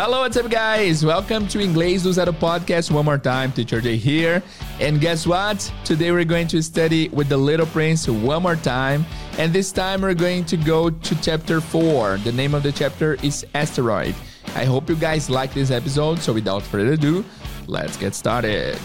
Hello, what's up, guys? Welcome to Inglês do Zero podcast. One more time, Teacher Jay here. And guess what? Today we're going to study with the Little Prince one more time. And this time we're going to go to chapter 4. The name of the chapter is Asteroid. I hope you guys like this episode. So without further ado, let's get started.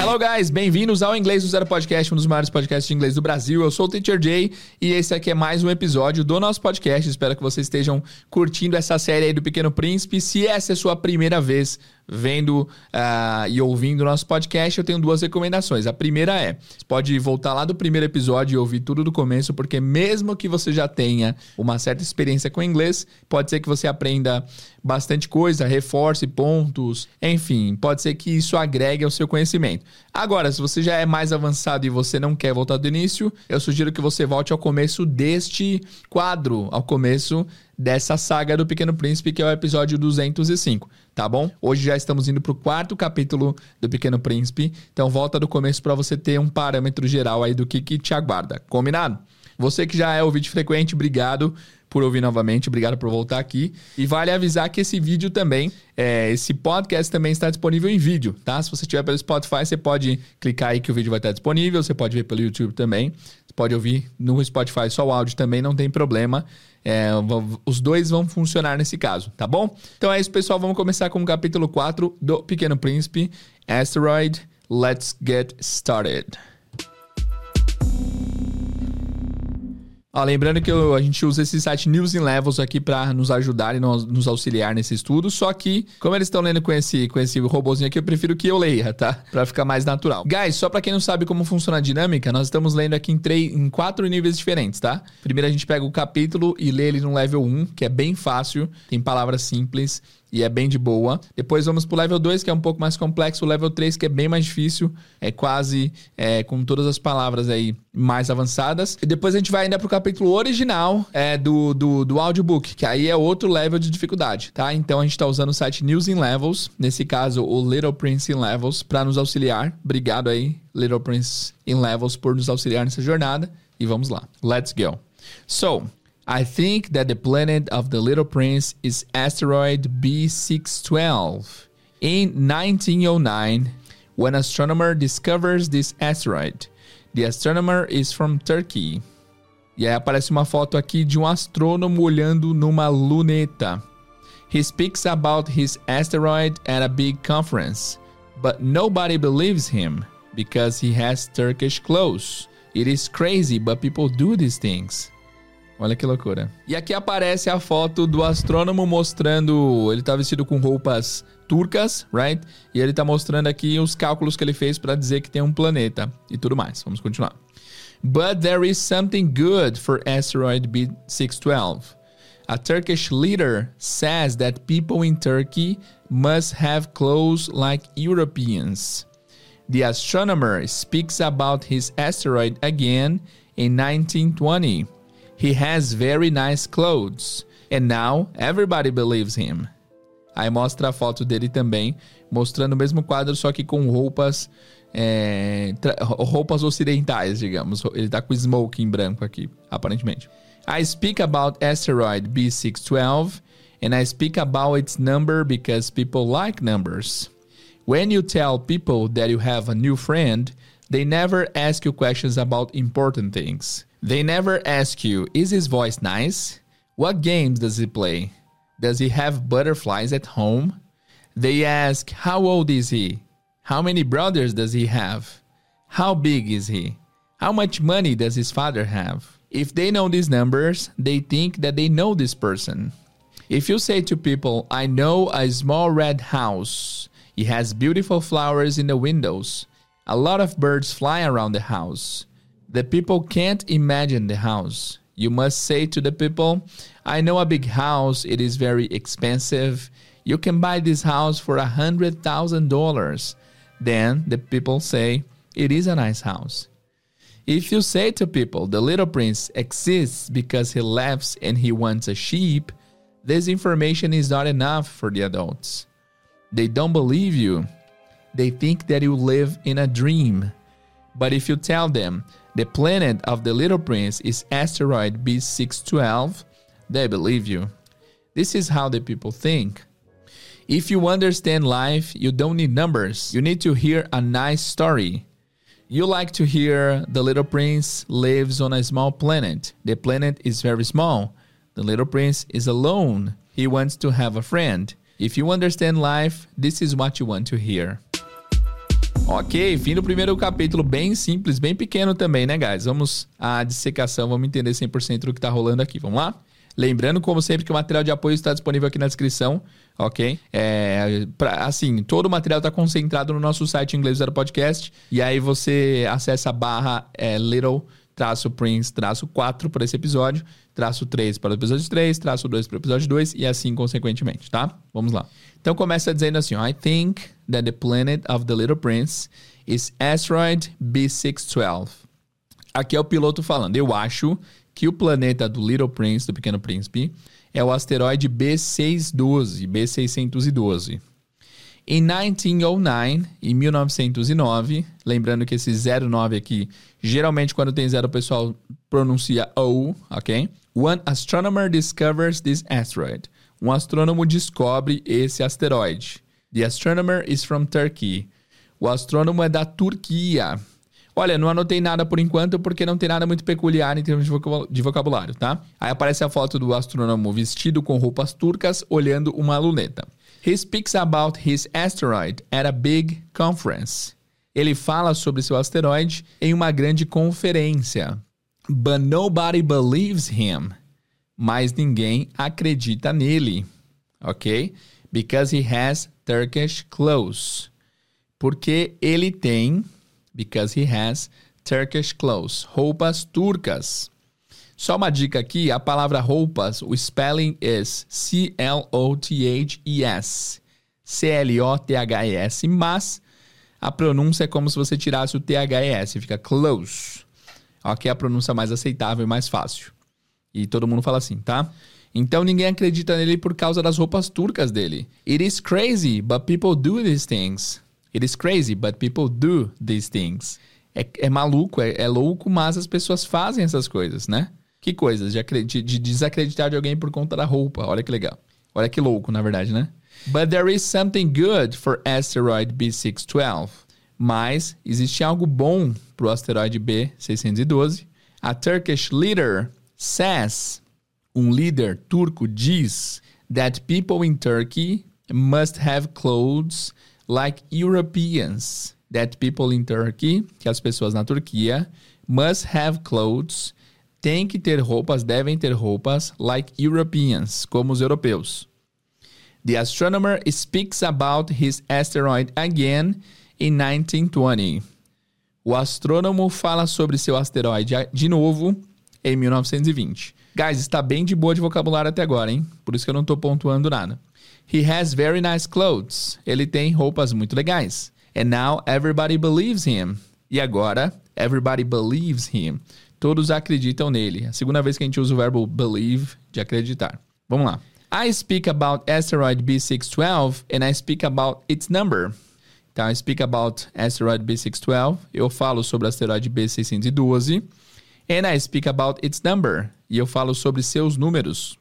Hello, guys! Bem-vindos ao Inglês do Zero Podcast, um dos maiores podcasts de inglês do Brasil. Eu sou o Teacher Jay e esse aqui é mais um episódio do nosso podcast. Espero que vocês estejam curtindo essa série aí do Pequeno Príncipe. Se essa é a sua primeira vez vendo uh, e ouvindo nosso podcast, eu tenho duas recomendações. A primeira é: você pode voltar lá do primeiro episódio e ouvir tudo do começo, porque mesmo que você já tenha uma certa experiência com inglês, pode ser que você aprenda bastante coisa, reforce pontos, enfim, pode ser que isso agregue ao seu conhecimento. Agora, se você já é mais avançado e você não quer voltar do início, eu sugiro que você volte ao começo deste quadro, ao começo dessa saga do Pequeno Príncipe, que é o episódio 205, tá bom? Hoje já estamos indo para o quarto capítulo do Pequeno Príncipe, então volta do começo para você ter um parâmetro geral aí do que, que te aguarda, combinado? Você que já é ouvinte frequente, obrigado por ouvir novamente, obrigado por voltar aqui. E vale avisar que esse vídeo também, é, esse podcast também está disponível em vídeo, tá? Se você estiver pelo Spotify, você pode clicar aí que o vídeo vai estar disponível, você pode ver pelo YouTube também, você pode ouvir no Spotify só o áudio também, não tem problema. É, os dois vão funcionar nesse caso, tá bom? Então é isso, pessoal. Vamos começar com o capítulo 4 do Pequeno Príncipe, Asteroid. Let's get started. Ó, lembrando que eu, a gente usa esse site News in Levels aqui para nos ajudar e nos, nos, auxiliar nesse estudo. Só que, como eles estão lendo com esse, com esse robôzinho aqui, eu prefiro que eu leia, tá? Para ficar mais natural. Guys, só para quem não sabe como funciona a dinâmica, nós estamos lendo aqui em, três, em quatro níveis diferentes, tá? Primeiro a gente pega o capítulo e lê ele no level 1, que é bem fácil, tem palavras simples e é bem de boa. Depois vamos pro level 2, que é um pouco mais complexo. O level 3, que é bem mais difícil, é quase é, com todas as palavras aí mais avançadas. E depois a gente vai ainda pro capítulo original é, do, do, do audiobook, que aí é outro level de dificuldade, tá? Então a gente tá usando o site News in Levels, nesse caso o Little Prince in Levels, para nos auxiliar. Obrigado aí, Little Prince in Levels, por nos auxiliar nessa jornada. E vamos lá. Let's go. So, I think that the planet of the Little Prince is asteroid B612. In 1909, when astronomer discovers this asteroid, the astronomer is from Turkey. E aí aparece uma foto aqui de um astrônomo olhando numa luneta. He speaks about his asteroid at a big conference, but nobody believes him because he has Turkish clothes. It is crazy, but people do these things. Olha que loucura. E aqui aparece a foto do astrônomo mostrando. Ele tá vestido com roupas turcas, right? E ele tá mostrando aqui os cálculos que ele fez para dizer que tem um planeta e tudo mais. Vamos continuar. But there is something good for asteroid B612. A Turkish leader says that people in Turkey must have clothes like Europeans. The astronomer speaks about his asteroid again in 1920. He has very nice clothes. And now everybody believes him. Aí mostra a foto dele também, mostrando o mesmo quadro, só que com roupas. É, roupas ocidentais, digamos. Ele tá com smoking branco aqui, aparentemente. I speak about asteroid B612 and I speak about its number because people like numbers. When you tell people that you have a new friend, they never ask you questions about important things. They never ask you, is his voice nice? What games does he play? Does he have butterflies at home? They ask, how old is he? How many brothers does he have? How big is he? How much money does his father have? If they know these numbers, they think that they know this person. If you say to people, I know a small red house, it has beautiful flowers in the windows, a lot of birds fly around the house, the people can't imagine the house. You must say to the people, I know a big house, it is very expensive. You can buy this house for a hundred thousand dollars. Then the people say, It is a nice house. If you say to people, The little prince exists because he laughs and he wants a sheep, this information is not enough for the adults. They don't believe you. They think that you live in a dream. But if you tell them the planet of the little prince is asteroid B612, they believe you. This is how the people think. If you understand life, you don't need numbers. You need to hear a nice story. You like to hear the little prince lives on a small planet. The planet is very small. The little prince is alone. He wants to have a friend. If you understand life, this is what you want to hear. Ok, fim do primeiro capítulo, bem simples, bem pequeno também, né, guys? Vamos à dissecação, vamos entender 100% do que tá rolando aqui. Vamos lá? Lembrando, como sempre, que o material de apoio está disponível aqui na descrição, ok? É, pra, assim, todo o material está concentrado no nosso site Inglês Zero Podcast. E aí você acessa a barra é, Little traço Prince, traço 4 para esse episódio, traço 3 para o episódio 3, traço 2 para o episódio 2 e assim consequentemente, tá? Vamos lá. Então começa dizendo assim, I think that the planet of the Little Prince is asteroid B612. Aqui é o piloto falando, eu acho que o planeta do Little Prince, do Pequeno Príncipe, é o asteroide B612, B612. Em 1909, em 1909, lembrando que esse 09 aqui, geralmente quando tem zero o pessoal pronuncia O, ok? One astronomer discovers this asteroid. Um astrônomo descobre esse asteroide. The astronomer is from Turkey. O astrônomo é da Turquia. Olha, não anotei nada por enquanto porque não tem nada muito peculiar em termos de vocabulário, tá? Aí aparece a foto do astrônomo vestido com roupas turcas olhando uma luneta. He speaks about his asteroid at a big conference. Ele fala sobre seu asteroide em uma grande conferência. But nobody believes him. Mas ninguém acredita nele. Ok? Because he has Turkish clothes. Porque ele tem because he has Turkish clothes, roupas turcas. Só uma dica aqui, a palavra roupas, o spelling is C-L-O-T-H-E-S. C-L-O-T-H-E-S, mas a pronúncia é como se você tirasse o T-H-E-S, fica close. Ok, a pronúncia mais aceitável e mais fácil. E todo mundo fala assim, tá? Então ninguém acredita nele por causa das roupas turcas dele. It is crazy, but people do these things. It is crazy, but people do these things. É, é maluco, é, é, louco, mas as pessoas fazem essas coisas, né? Que coisas? De, de, de desacreditar de alguém por conta da roupa. Olha que legal. Olha que louco, na verdade, né? But there is something good for asteroid B612. Mas existe algo bom para o asteroide B612. A Turkish leader says, um líder turco diz, that people in Turkey must have clothes like Europeans, that people in Turkey, que as pessoas na Turquia, must have clothes, tem que ter roupas, devem ter roupas, like Europeans, como os europeus. The astronomer speaks about his asteroid again in 1920. O astrônomo fala sobre seu asteroide de novo em 1920. Guys, está bem de boa de vocabulário até agora, hein? Por isso que eu não estou pontuando nada. He has very nice clothes. Ele tem roupas muito legais. And now everybody believes him. E agora, everybody believes him. Todos acreditam nele. A segunda vez que a gente usa o verbo believe, de acreditar. Vamos lá. I speak about asteroid B612 and I speak about its number. Então, I speak about asteroid B612. Eu falo sobre o asteroide B612. And I speak about its number. E eu falo sobre seus números.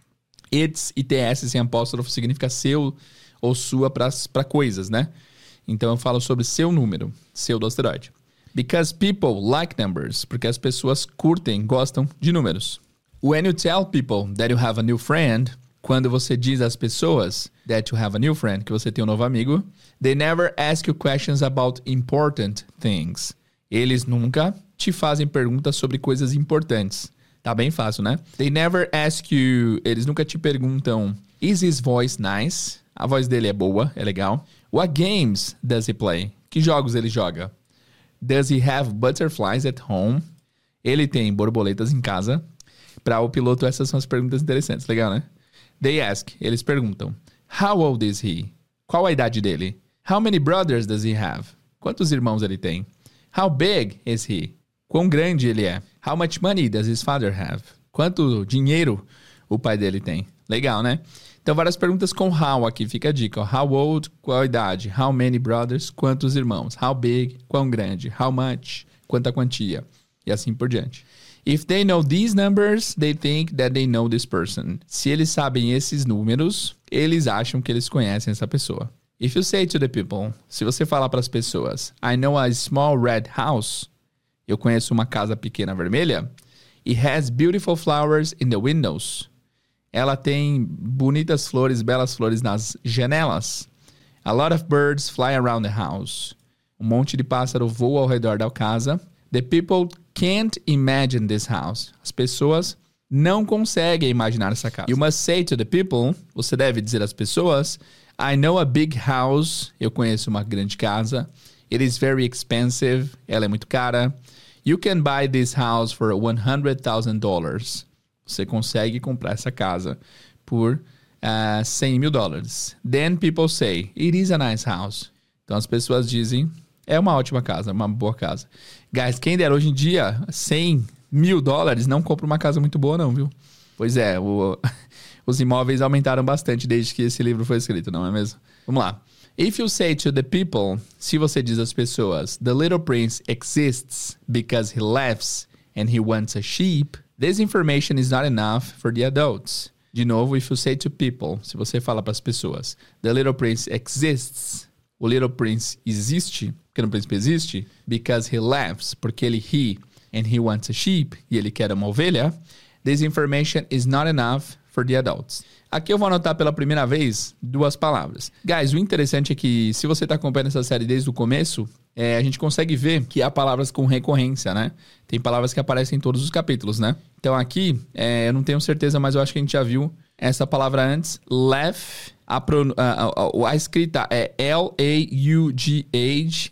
Its e TS sem apóstrofo significa seu ou sua para coisas, né? Então eu falo sobre seu número, seu do asteroide. Because people like numbers, porque as pessoas curtem, gostam de números. When you tell people that you have a new friend, quando você diz às pessoas that you have a new friend, que você tem um novo amigo, they never ask you questions about important things. Eles nunca te fazem perguntas sobre coisas importantes. Tá bem fácil, né? They never ask you. Eles nunca te perguntam: Is his voice nice? A voz dele é boa, é legal. What games does he play? Que jogos ele joga? Does he have butterflies at home? Ele tem borboletas em casa. Para o piloto, essas são as perguntas interessantes. Legal, né? They ask. Eles perguntam: How old is he? Qual a idade dele? How many brothers does he have? Quantos irmãos ele tem? How big is he? Quão grande ele é? How much money does his father have? Quanto dinheiro o pai dele tem? Legal, né? Então, várias perguntas com how aqui, fica a dica. Ó. How old, qual idade? How many brothers, quantos irmãos? How big, quão grande? How much, quanta quantia. E assim por diante. If they know these numbers, they think that they know this person. Se eles sabem esses números, eles acham que eles conhecem essa pessoa. If you say to the people, se você falar para as pessoas, I know a small red house, eu conheço uma casa pequena vermelha, it has beautiful flowers in the windows. Ela tem bonitas flores, belas flores nas janelas. A lot of birds fly around the house. Um monte de pássaro voa ao redor da casa. The people can't imagine this house. As pessoas não conseguem imaginar essa casa. You must say to the people, você deve dizer às pessoas, I know a big house, eu conheço uma grande casa. It is very expensive, ela é muito cara. You can buy this house for $100,000. Você consegue comprar essa casa por uh, ah, 100 mil dólares. Then people say, it is a nice house. Então as pessoas dizem, é uma ótima casa, uma boa casa. Guys, quem der hoje em dia 100 mil dólares não compra uma casa muito boa, não, viu? Pois é, o, os imóveis aumentaram bastante desde que esse livro foi escrito, não é mesmo? Vamos lá. If you say to the people, se você diz às pessoas, the little prince exists because he laughs and he wants a sheep, this information is not enough for the adults. De novo, if you say to people, se você fala para as pessoas, the little prince exists, o little prince existe, Pequeno Príncipe existe? Because he laughs, porque ele ri, and he wants a sheep, e ele quer uma ovelha. This information is not enough for the adults. Aqui eu vou anotar pela primeira vez duas palavras. Guys, o interessante é que se você está acompanhando essa série desde o começo, é, a gente consegue ver que há palavras com recorrência, né? Tem palavras que aparecem em todos os capítulos, né? Então aqui, é, eu não tenho certeza, mas eu acho que a gente já viu essa palavra antes. Laugh a, a, a, a escrita é L-A-U-G-H,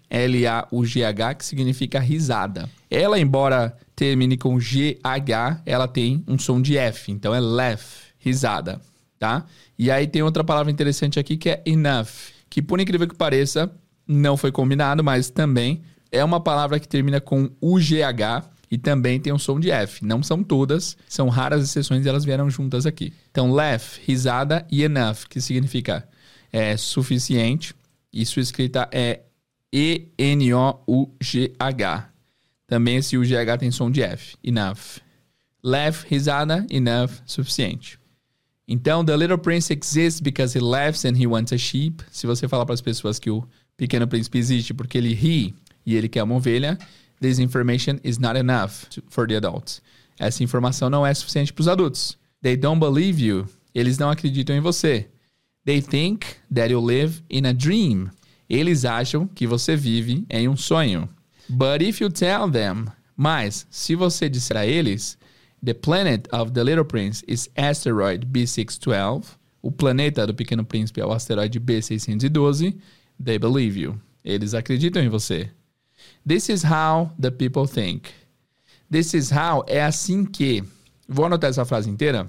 L-A-U-G-H, que significa risada. Ela, embora termine com G-H, ela tem um som de F, então é laugh, risada, tá? E aí tem outra palavra interessante aqui que é enough, que por incrível que pareça, não foi combinado, mas também é uma palavra que termina com U-G-H, e também tem um som de F. Não são todas, são raras exceções e elas vieram juntas aqui. Então, laugh, risada, e enough, que significa é, suficiente. E sua escrita é E-N-O-U-G-H. Também esse U-G-H tem som de F. Enough. Laugh, risada, enough, suficiente. Então, the little prince exists because he laughs and he wants a sheep. Se você falar para as pessoas que o pequeno príncipe existe porque ele ri e ele quer uma ovelha, This information is not enough for the adults. Essa informação não é suficiente para os adultos. They don't believe you. Eles não acreditam em você. They think that you live in a dream. Eles acham que você vive em um sonho. But if you tell them, mas se você disser a eles, the planet of the little prince is asteroid B612, o planeta do pequeno príncipe é o asteroide B612, they believe you. Eles acreditam em você. This is how the people think. This is how é assim que. Vou anotar essa frase inteira,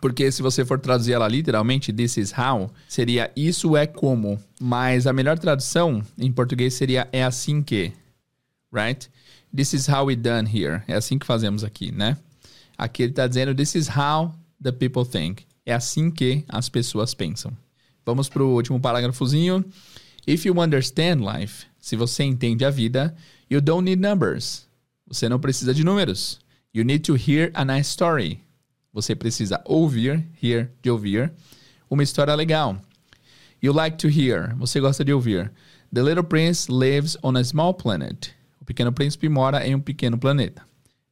porque se você for traduzir ela literalmente, this is how, seria isso é como. Mas a melhor tradução em português seria é assim que. Right? This is how we done here. É assim que fazemos aqui, né? Aqui ele está dizendo this is how the people think. É assim que as pessoas pensam. Vamos para o último parágrafozinho. If you understand life, se você entende a vida, you don't need numbers. Você não precisa de números. You need to hear a nice story. Você precisa ouvir, hear, de ouvir, uma história legal. You like to hear. Você gosta de ouvir. The little prince lives on a small planet. O pequeno príncipe mora em um pequeno planeta.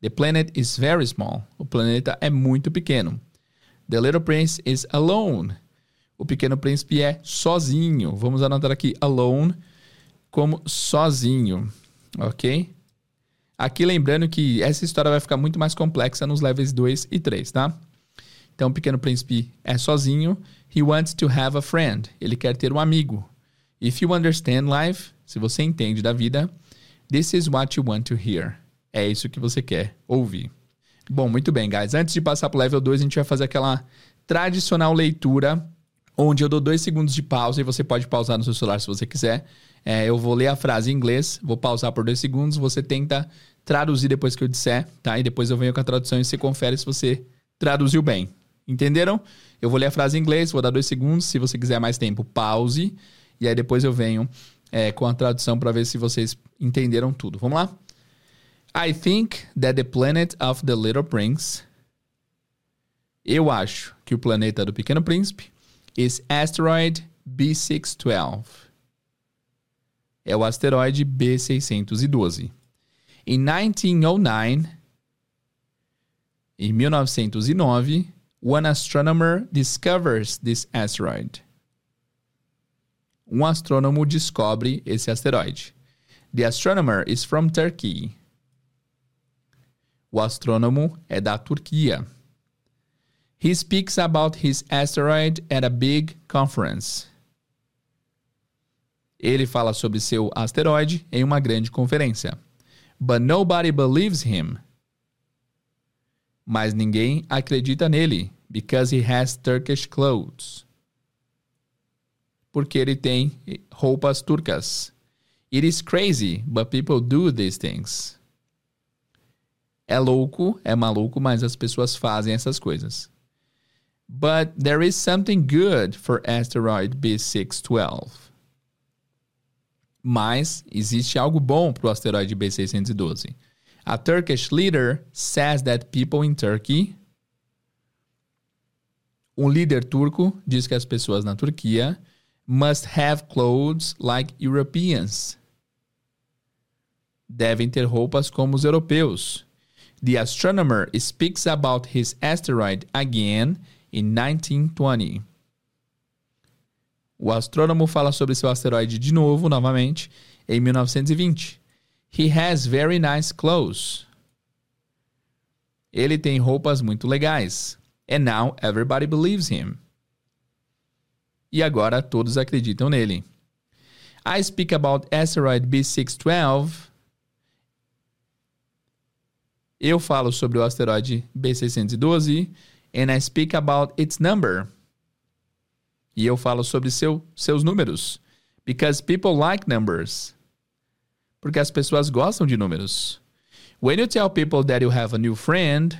The planet is very small. O planeta é muito pequeno. The little prince is alone. O pequeno príncipe é sozinho. Vamos anotar aqui alone como sozinho, ok? Aqui lembrando que essa história vai ficar muito mais complexa nos levels 2 e 3, tá? Então, o Pequeno Príncipe é sozinho. He wants to have a friend. Ele quer ter um amigo. If you understand life, se você entende da vida, this is what you want to hear. É isso que você quer ouvir. Bom, muito bem, guys. Antes de passar para o level 2, a gente vai fazer aquela tradicional leitura, onde eu dou dois segundos de pausa e você pode pausar no seu celular se você quiser é, eu vou ler a frase em inglês, vou pausar por dois segundos, você tenta traduzir depois que eu disser, tá? E depois eu venho com a tradução e você confere se você traduziu bem. Entenderam? Eu vou ler a frase em inglês, vou dar dois segundos. Se você quiser mais tempo, pause. E aí depois eu venho é, com a tradução para ver se vocês entenderam tudo. Vamos lá? I think that the planet of the Little Prince. Eu acho que o planeta do Pequeno Príncipe is asteroid B612. É o asteroide B612. In 1909, em 1909, one astronomer discovers this asteroid. Um astrônomo descobre esse asteroide. The astronomer is from Turkey. O astrônomo é da Turquia. He speaks about his asteroid at a big conference. Ele fala sobre seu asteroide em uma grande conferência. But nobody believes him. Mas ninguém acredita nele because he has Turkish clothes. Porque ele tem roupas turcas. It is crazy, but people do these things. É louco, é maluco, mas as pessoas fazem essas coisas. But there is something good for asteroid B612. Mas existe algo bom para o asteroide B612. A Turkish leader says that people in Turkey. Um líder turco diz que as pessoas na Turquia must have clothes like Europeans. Devem ter roupas como os europeus. The astronomer speaks about his asteroid again in 1920. O astrônomo fala sobre seu asteroide de novo, novamente, em 1920. He has very nice clothes. Ele tem roupas muito legais. And now everybody believes him. E agora todos acreditam nele. I speak about asteroid B612 eu falo sobre o asteroide B612 and I speak about its number. E eu falo sobre seu, seus números. Because people like numbers. Porque as pessoas gostam de números. When you tell people that you have a new friend,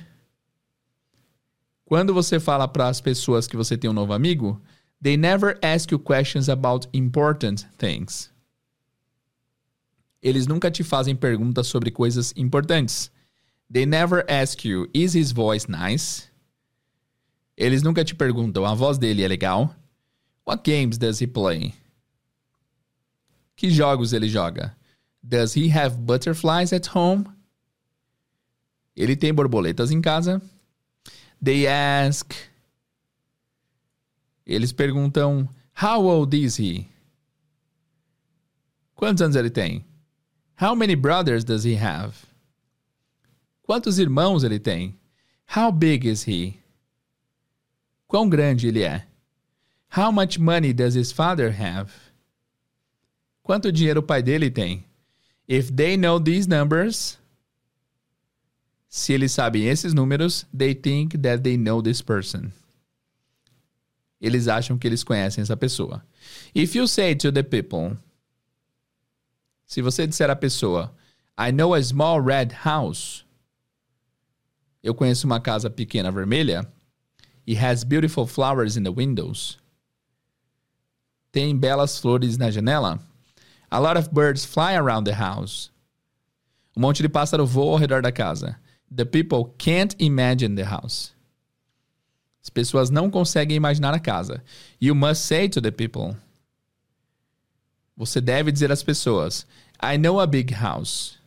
quando você fala para as pessoas que você tem um novo amigo, they never ask you questions about important things. Eles nunca te fazem perguntas sobre coisas importantes. They never ask you, is his voice nice? Eles nunca te perguntam, a voz dele é legal? What games does he play? Que jogos ele joga? Does he have butterflies at home? Ele tem borboletas em casa? They ask. Eles perguntam, how old is he? Quantos anos ele tem? How many brothers does he have? Quantos irmãos ele tem? How big is he? Quão grande ele é? How much money does his father have? Quanto dinheiro o pai dele tem? If they know these numbers, se eles sabem esses números, they think that they know this person. Eles acham que eles conhecem essa pessoa. If you say to the people, se você disser à pessoa, I know a small red house, eu conheço uma casa pequena vermelha. It has beautiful flowers in the windows. Tem belas flores na janela. A lot of birds fly around the house. Um monte de pássaro voa ao redor da casa. The people can't imagine the house. As pessoas não conseguem imaginar a casa. You must say to the people. Você deve dizer às pessoas: I know a big house.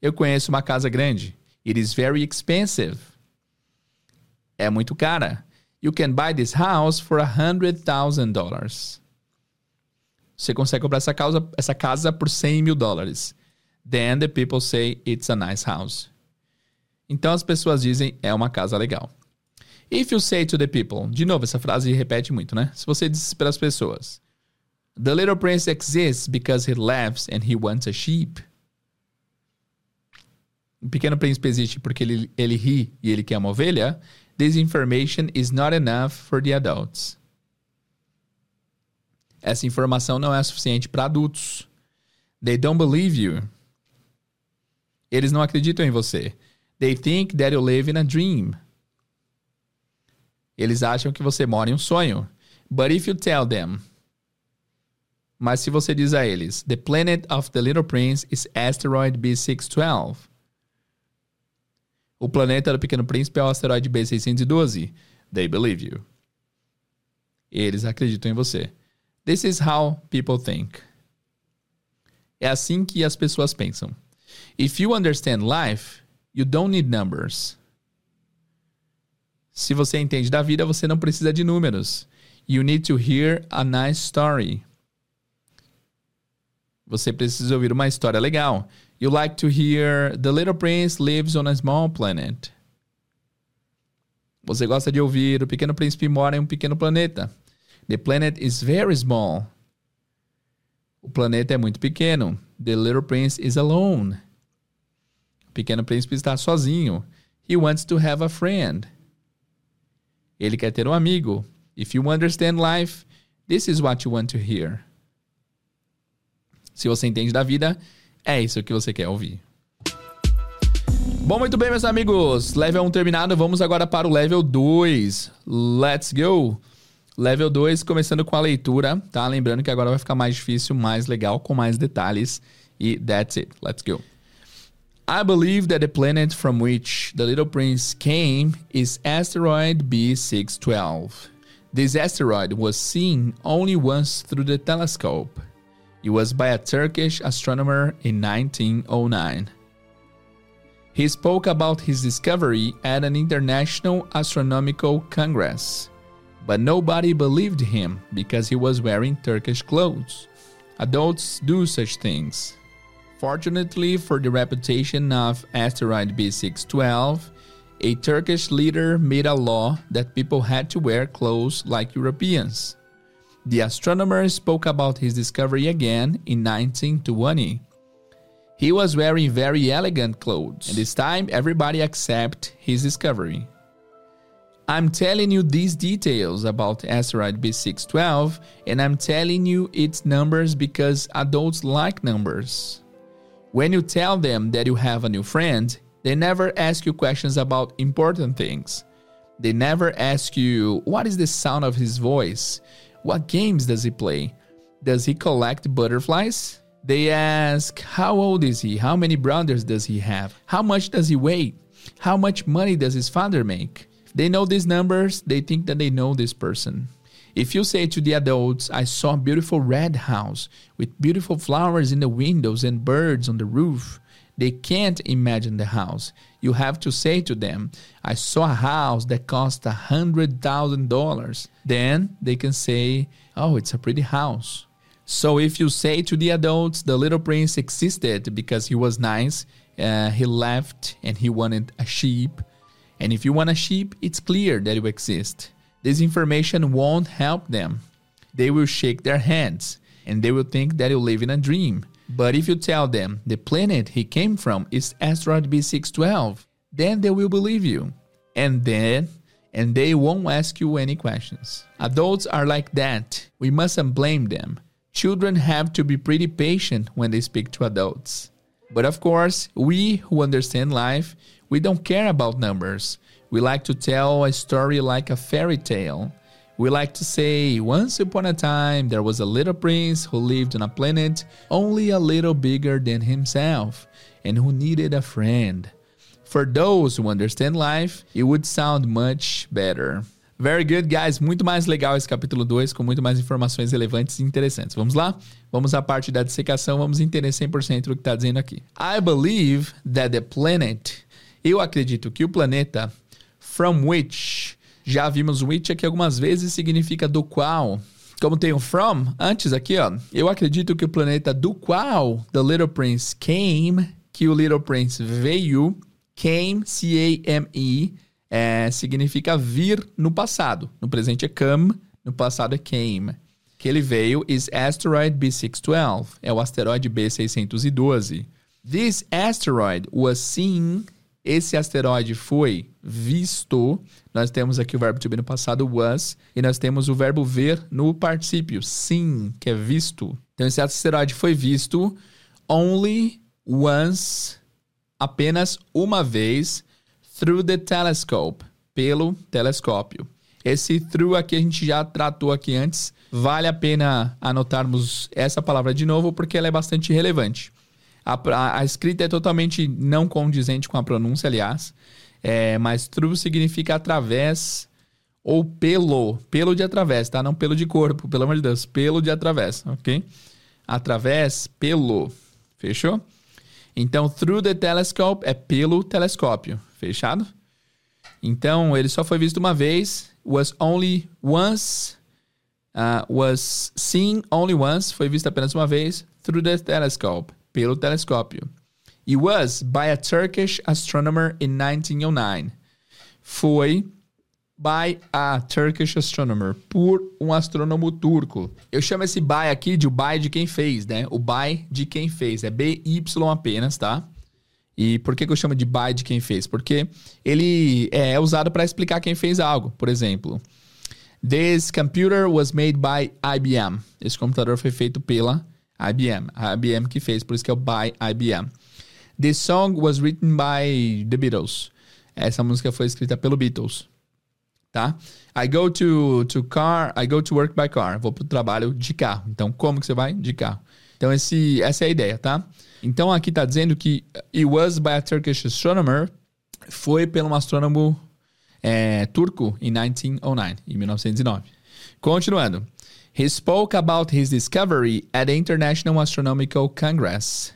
Eu conheço uma casa grande. It is very expensive. É muito cara. You can buy this house for a hundred thousand dollars. Você consegue comprar essa casa, essa casa por 100 mil dólares. Then the people say it's a nice house. Então as pessoas dizem é uma casa legal. If you say to the people, de novo, essa frase repete muito, né? Se você diz para as pessoas, The little prince exists because he laughs and he wants a sheep. O pequeno príncipe existe porque ele, ele ri e ele quer uma ovelha. This information is not enough for the adults. Essa informação não é suficiente para adultos. They don't believe you. Eles não acreditam em você. They think that you live in a dream. Eles acham que você mora em um sonho. But if you tell them. Mas se você diz a eles, The planet of the Little Prince is asteroid B612. O planeta do Pequeno Príncipe é o asteroide B612. They believe you. Eles acreditam em você. This is how people think. É assim que as pessoas pensam. If you understand life, you don't need numbers. Se você entende da vida, você não precisa de números. You need to hear a nice story. Você precisa ouvir uma história legal. You like to hear The Little Prince lives on a small planet. Você gosta de ouvir O Pequeno Príncipe mora em um pequeno planeta. The planet is very small. O planeta é muito pequeno. The Little Prince is alone. O Pequeno Príncipe está sozinho. He wants to have a friend. Ele quer ter um amigo. If you understand life, this is what you want to hear. Se você entende da vida, é isso que você quer ouvir. Bom, muito bem, meus amigos. Level 1 terminado, vamos agora para o level 2. Let's go! Level 2, começando com a leitura, tá? Lembrando que agora vai ficar mais difícil, mais legal, com mais detalhes. E that's it. Let's go. I believe that the planet from which the little prince came is asteroid B612. This asteroid was seen only once through the telescope. It was by a Turkish astronomer in 1909. He spoke about his discovery at an international astronomical congress, but nobody believed him because he was wearing Turkish clothes. Adults do such things. Fortunately for the reputation of asteroid B612, a Turkish leader made a law that people had to wear clothes like Europeans. The astronomer spoke about his discovery again in 1920. He was wearing very elegant clothes, and this time everybody accepted his discovery. I'm telling you these details about asteroid B612, and I'm telling you its numbers because adults like numbers. When you tell them that you have a new friend, they never ask you questions about important things. They never ask you, What is the sound of his voice? What games does he play? Does he collect butterflies? They ask, How old is he? How many brothers does he have? How much does he weigh? How much money does his father make? If they know these numbers, they think that they know this person. If you say to the adults, I saw a beautiful red house with beautiful flowers in the windows and birds on the roof, they can't imagine the house. You have to say to them, I saw a house that cost a hundred thousand dollars. Then they can say, Oh, it's a pretty house. So if you say to the adults, the little prince existed because he was nice, uh, he left and he wanted a sheep. And if you want a sheep, it's clear that you exist. This information won't help them. They will shake their heads and they will think that you live in a dream. But if you tell them the planet he came from is asteroid B612, then they will believe you. And then and they won't ask you any questions. Adults are like that. We mustn't blame them. Children have to be pretty patient when they speak to adults. But of course, we who understand life, we don't care about numbers. We like to tell a story like a fairy tale. We like to say, once upon a time, there was a little prince who lived on a planet only a little bigger than himself and who needed a friend. For those who understand life, it would sound much better. Very good, guys. Muito mais legal esse capítulo 2, com muito mais informações relevantes e interessantes. Vamos lá? Vamos à parte da dissecação, vamos entender 100% do que está dizendo aqui. I believe that the planet. Eu acredito que o planeta from which. Já vimos which aqui algumas vezes, significa do qual. Como tem o from antes aqui, ó. Eu acredito que o planeta do qual the Little Prince came, que o Little Prince veio, came, C-A-M-E, é, significa vir no passado. No presente é come, no passado é came. Que ele veio is asteroid B612, é o asteroide B612. This asteroid was seen esse asteroide foi visto. Nós temos aqui o verbo to be no passado was e nós temos o verbo ver no particípio sim, que é visto. Então esse asteroide foi visto only once, apenas uma vez through the telescope, pelo telescópio. Esse through aqui a gente já tratou aqui antes. Vale a pena anotarmos essa palavra de novo porque ela é bastante relevante. A, a, a escrita é totalmente não condizente com a pronúncia, aliás. É, mas through significa através ou pelo. Pelo de através, tá? Não pelo de corpo, pelo amor de Deus. Pelo de através, ok? Através, pelo. Fechou? Então, through the telescope é pelo telescópio. Fechado? Então, ele só foi visto uma vez. Was only once. Uh, was seen only once. Foi visto apenas uma vez. Through the telescope. Pelo telescópio. It was by a Turkish astronomer in 1909. Foi by a Turkish astronomer, por um astrônomo turco. Eu chamo esse by aqui de o by de quem fez, né? O by de quem fez, é BY apenas, tá? E por que, que eu chamo de by de quem fez? Porque ele é usado para explicar quem fez algo. Por exemplo, This computer was made by IBM. Esse computador foi feito pela IBM. A IBM que fez, por isso que é o by IBM. This song was written by The Beatles. Essa música foi escrita pelo Beatles tá? I go to, to car, I go to work by car. Vou pro trabalho de carro. Então, como que você vai? De carro. Então, esse, essa é a ideia, tá? Então, aqui tá dizendo que it was by a Turkish astronomer. Foi pelo um astrônomo é, turco em 1909, em 1909. Continuando. He spoke about his discovery at the International Astronomical Congress.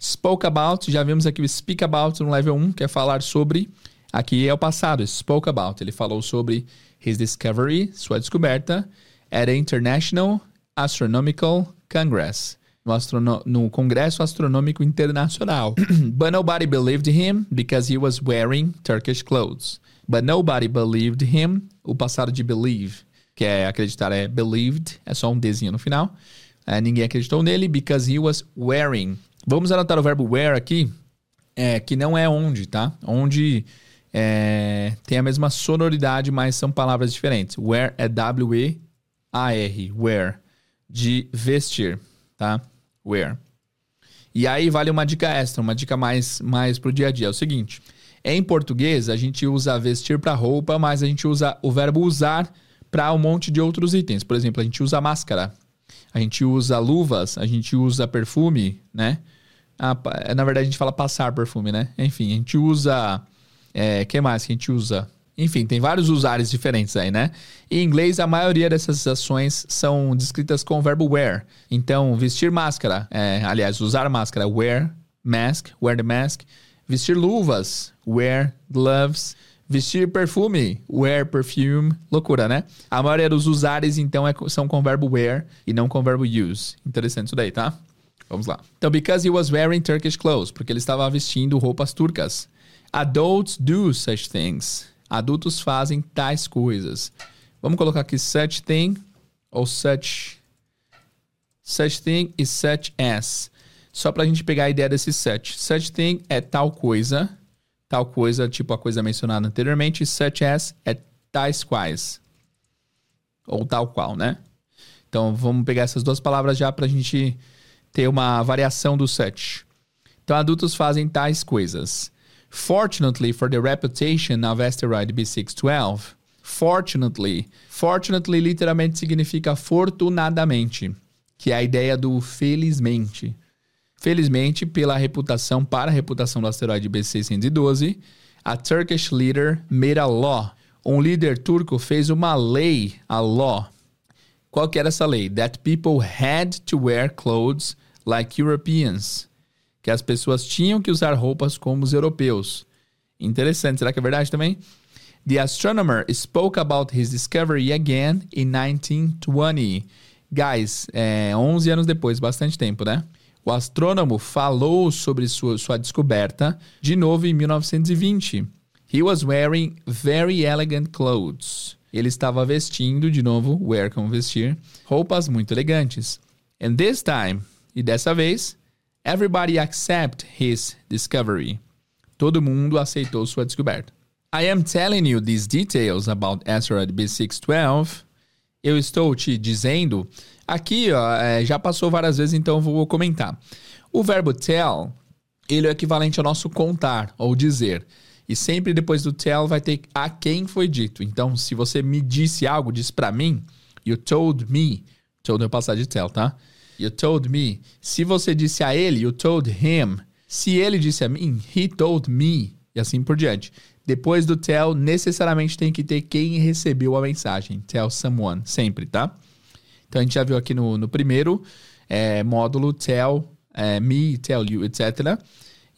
Spoke about, já vimos aqui o speak about no level 1, que é falar sobre. Aqui é o passado, spoke about. Ele falou sobre his discovery, sua descoberta, at the International Astronomical Congress. No, no Congresso Astronômico Internacional. But nobody believed him because he was wearing Turkish clothes. But nobody believed him. O passado de believe, que é acreditar, é believed, é só um desenho no final. É, ninguém acreditou nele because he was wearing. Vamos anotar o verbo wear aqui, é, que não é onde, tá? Onde é, tem a mesma sonoridade, mas são palavras diferentes. Wear é W-E-A-R, wear, de vestir, tá? Wear. E aí vale uma dica extra, uma dica mais, mais pro dia a dia. É o seguinte, em português a gente usa vestir para roupa, mas a gente usa o verbo usar para um monte de outros itens. Por exemplo, a gente usa máscara, a gente usa luvas, a gente usa perfume, né? Ah, na verdade a gente fala passar perfume, né? Enfim, a gente usa é, que mais que a gente usa? Enfim, tem vários usares diferentes aí, né? Em inglês, a maioria dessas ações são descritas com o verbo wear. Então, vestir máscara, é, aliás, usar máscara, wear mask, wear the mask. Vestir luvas, wear gloves. Vestir perfume, wear perfume. Loucura, né? A maioria dos usares, então, é, são com o verbo wear e não com o verbo use. Interessante isso daí, tá? Vamos lá. Então, because he was wearing Turkish clothes, porque ele estava vestindo roupas turcas. Adults do such things. Adultos fazem tais coisas. Vamos colocar aqui such thing ou such such thing e such as. Só para a gente pegar a ideia desse such. Such thing é tal coisa, tal coisa, tipo a coisa mencionada anteriormente, such as é tais quais. Ou tal qual, né? Então vamos pegar essas duas palavras já para a gente ter uma variação do such. Então adultos fazem tais coisas. Fortunately for the reputation of asteroid B612, fortunately, fortunately literalmente significa afortunadamente, que é a ideia do felizmente. Felizmente, pela reputação, para a reputação do asteroide B612, a Turkish leader made a law. Um líder turco fez uma lei, a law. Qual que era essa lei? That people had to wear clothes like Europeans que as pessoas tinham que usar roupas como os europeus. Interessante, será que é verdade também? The astronomer spoke about his discovery again in 1920. Guys, é, 11 anos depois, bastante tempo, né? O astrônomo falou sobre sua, sua descoberta de novo em 1920. He was wearing very elegant clothes. Ele estava vestindo, de novo, wear como vestir, roupas muito elegantes. And this time, e dessa vez, Everybody accept his discovery. Todo mundo aceitou sua descoberta. I am telling you these details about asteroid B612. Eu estou te dizendo. Aqui, ó, é, já passou várias vezes, então vou comentar. O verbo tell, ele é equivalente ao nosso contar ou dizer. E sempre depois do tell vai ter a quem foi dito. Então, se você me disse algo, diz para mim, you told me. Told é passar de tell, tá? You told me. Se você disse a ele, you told him. Se ele disse a mim, he told me. E assim por diante. Depois do tell, necessariamente tem que ter quem recebeu a mensagem. Tell someone, sempre, tá? Então a gente já viu aqui no, no primeiro é, módulo tell é, me, tell you, etc.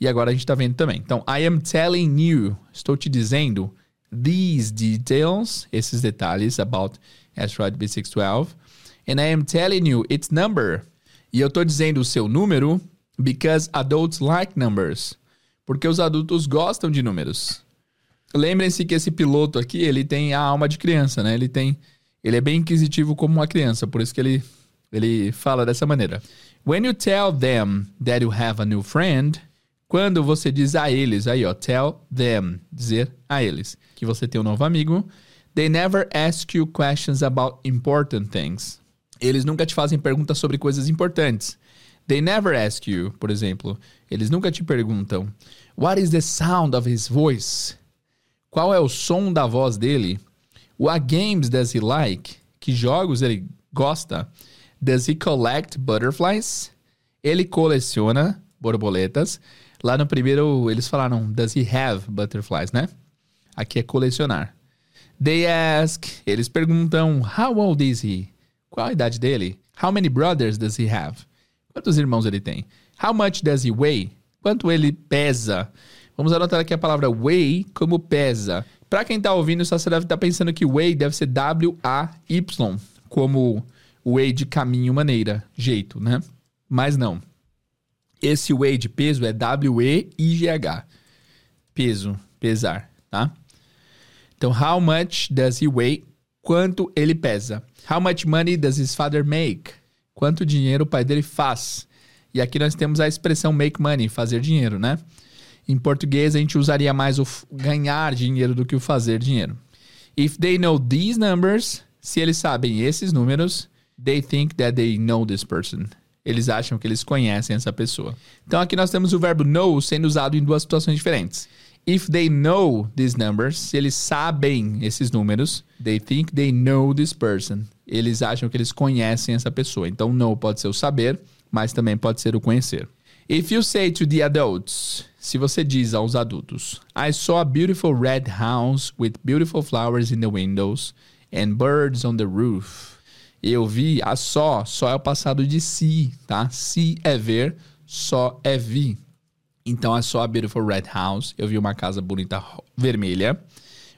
E agora a gente está vendo também. Então, I am telling you, estou te dizendo these details, esses detalhes about Asteroid B612. And I am telling you its number. E eu estou dizendo o seu número because adults like numbers. Porque os adultos gostam de números. Lembrem-se que esse piloto aqui, ele tem a alma de criança, né? Ele tem ele é bem inquisitivo como uma criança, por isso que ele ele fala dessa maneira. When you tell them that you have a new friend, quando você diz a eles, aí ó, tell them, dizer a eles que você tem um novo amigo, they never ask you questions about important things. Eles nunca te fazem perguntas sobre coisas importantes. They never ask you, por exemplo, eles nunca te perguntam, what is the sound of his voice? Qual é o som da voz dele? What games does he like? Que jogos ele gosta? Does he collect butterflies? Ele coleciona borboletas. Lá no primeiro, eles falaram, does he have butterflies, né? Aqui é colecionar. They ask, eles perguntam, how old is he? Qual a idade dele? How many brothers does he have? Quantos irmãos ele tem? How much does he weigh? Quanto ele pesa? Vamos anotar aqui a palavra weigh como pesa. Para quem tá ouvindo, só você deve estar tá pensando que weigh deve ser W-A-Y, como weigh de caminho, maneira, jeito, né? Mas não. Esse way de peso é W-E-I-G-H. Peso, pesar, tá? Então, how much does he weigh? Quanto ele pesa? How much money does his father make? Quanto dinheiro o pai dele faz? E aqui nós temos a expressão make money, fazer dinheiro, né? Em português a gente usaria mais o ganhar dinheiro do que o fazer dinheiro. If they know these numbers, se eles sabem esses números, they think that they know this person eles acham que eles conhecem essa pessoa. Então aqui nós temos o verbo know sendo usado em duas situações diferentes. If they know these numbers, se eles sabem esses números, they think they know this person. Eles acham que eles conhecem essa pessoa. Então know pode ser o saber, mas também pode ser o conhecer. If you say to the adults, se você diz aos adultos, I saw a beautiful red house with beautiful flowers in the windows and birds on the roof. Eu vi a só, só é o passado de si, tá? Se é ver, só é vi. Então é só a beautiful red house. Eu vi uma casa bonita vermelha,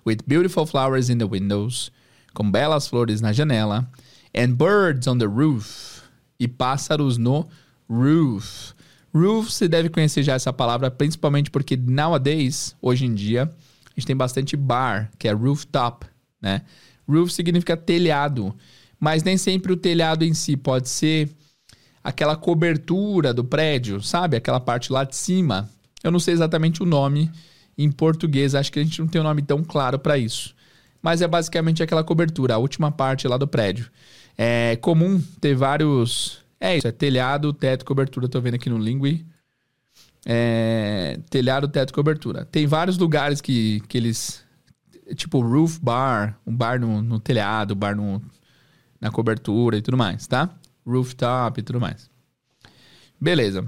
with beautiful flowers in the windows, com belas flores na janela, and birds on the roof, e pássaros no roof. Roof, você deve conhecer já essa palavra, principalmente porque nowadays, hoje em dia, a gente tem bastante bar, que é rooftop, né? Roof significa telhado mas nem sempre o telhado em si pode ser aquela cobertura do prédio, sabe? Aquela parte lá de cima. Eu não sei exatamente o nome em português, acho que a gente não tem um nome tão claro para isso. Mas é basicamente aquela cobertura, a última parte lá do prédio. É comum ter vários. É isso, é telhado, teto, cobertura. Tô vendo aqui no Lingui. É, telhado, teto, cobertura. Tem vários lugares que, que eles. Tipo roof bar, um bar no, no telhado, bar no, na cobertura e tudo mais, tá? Rooftop e tudo mais. Beleza.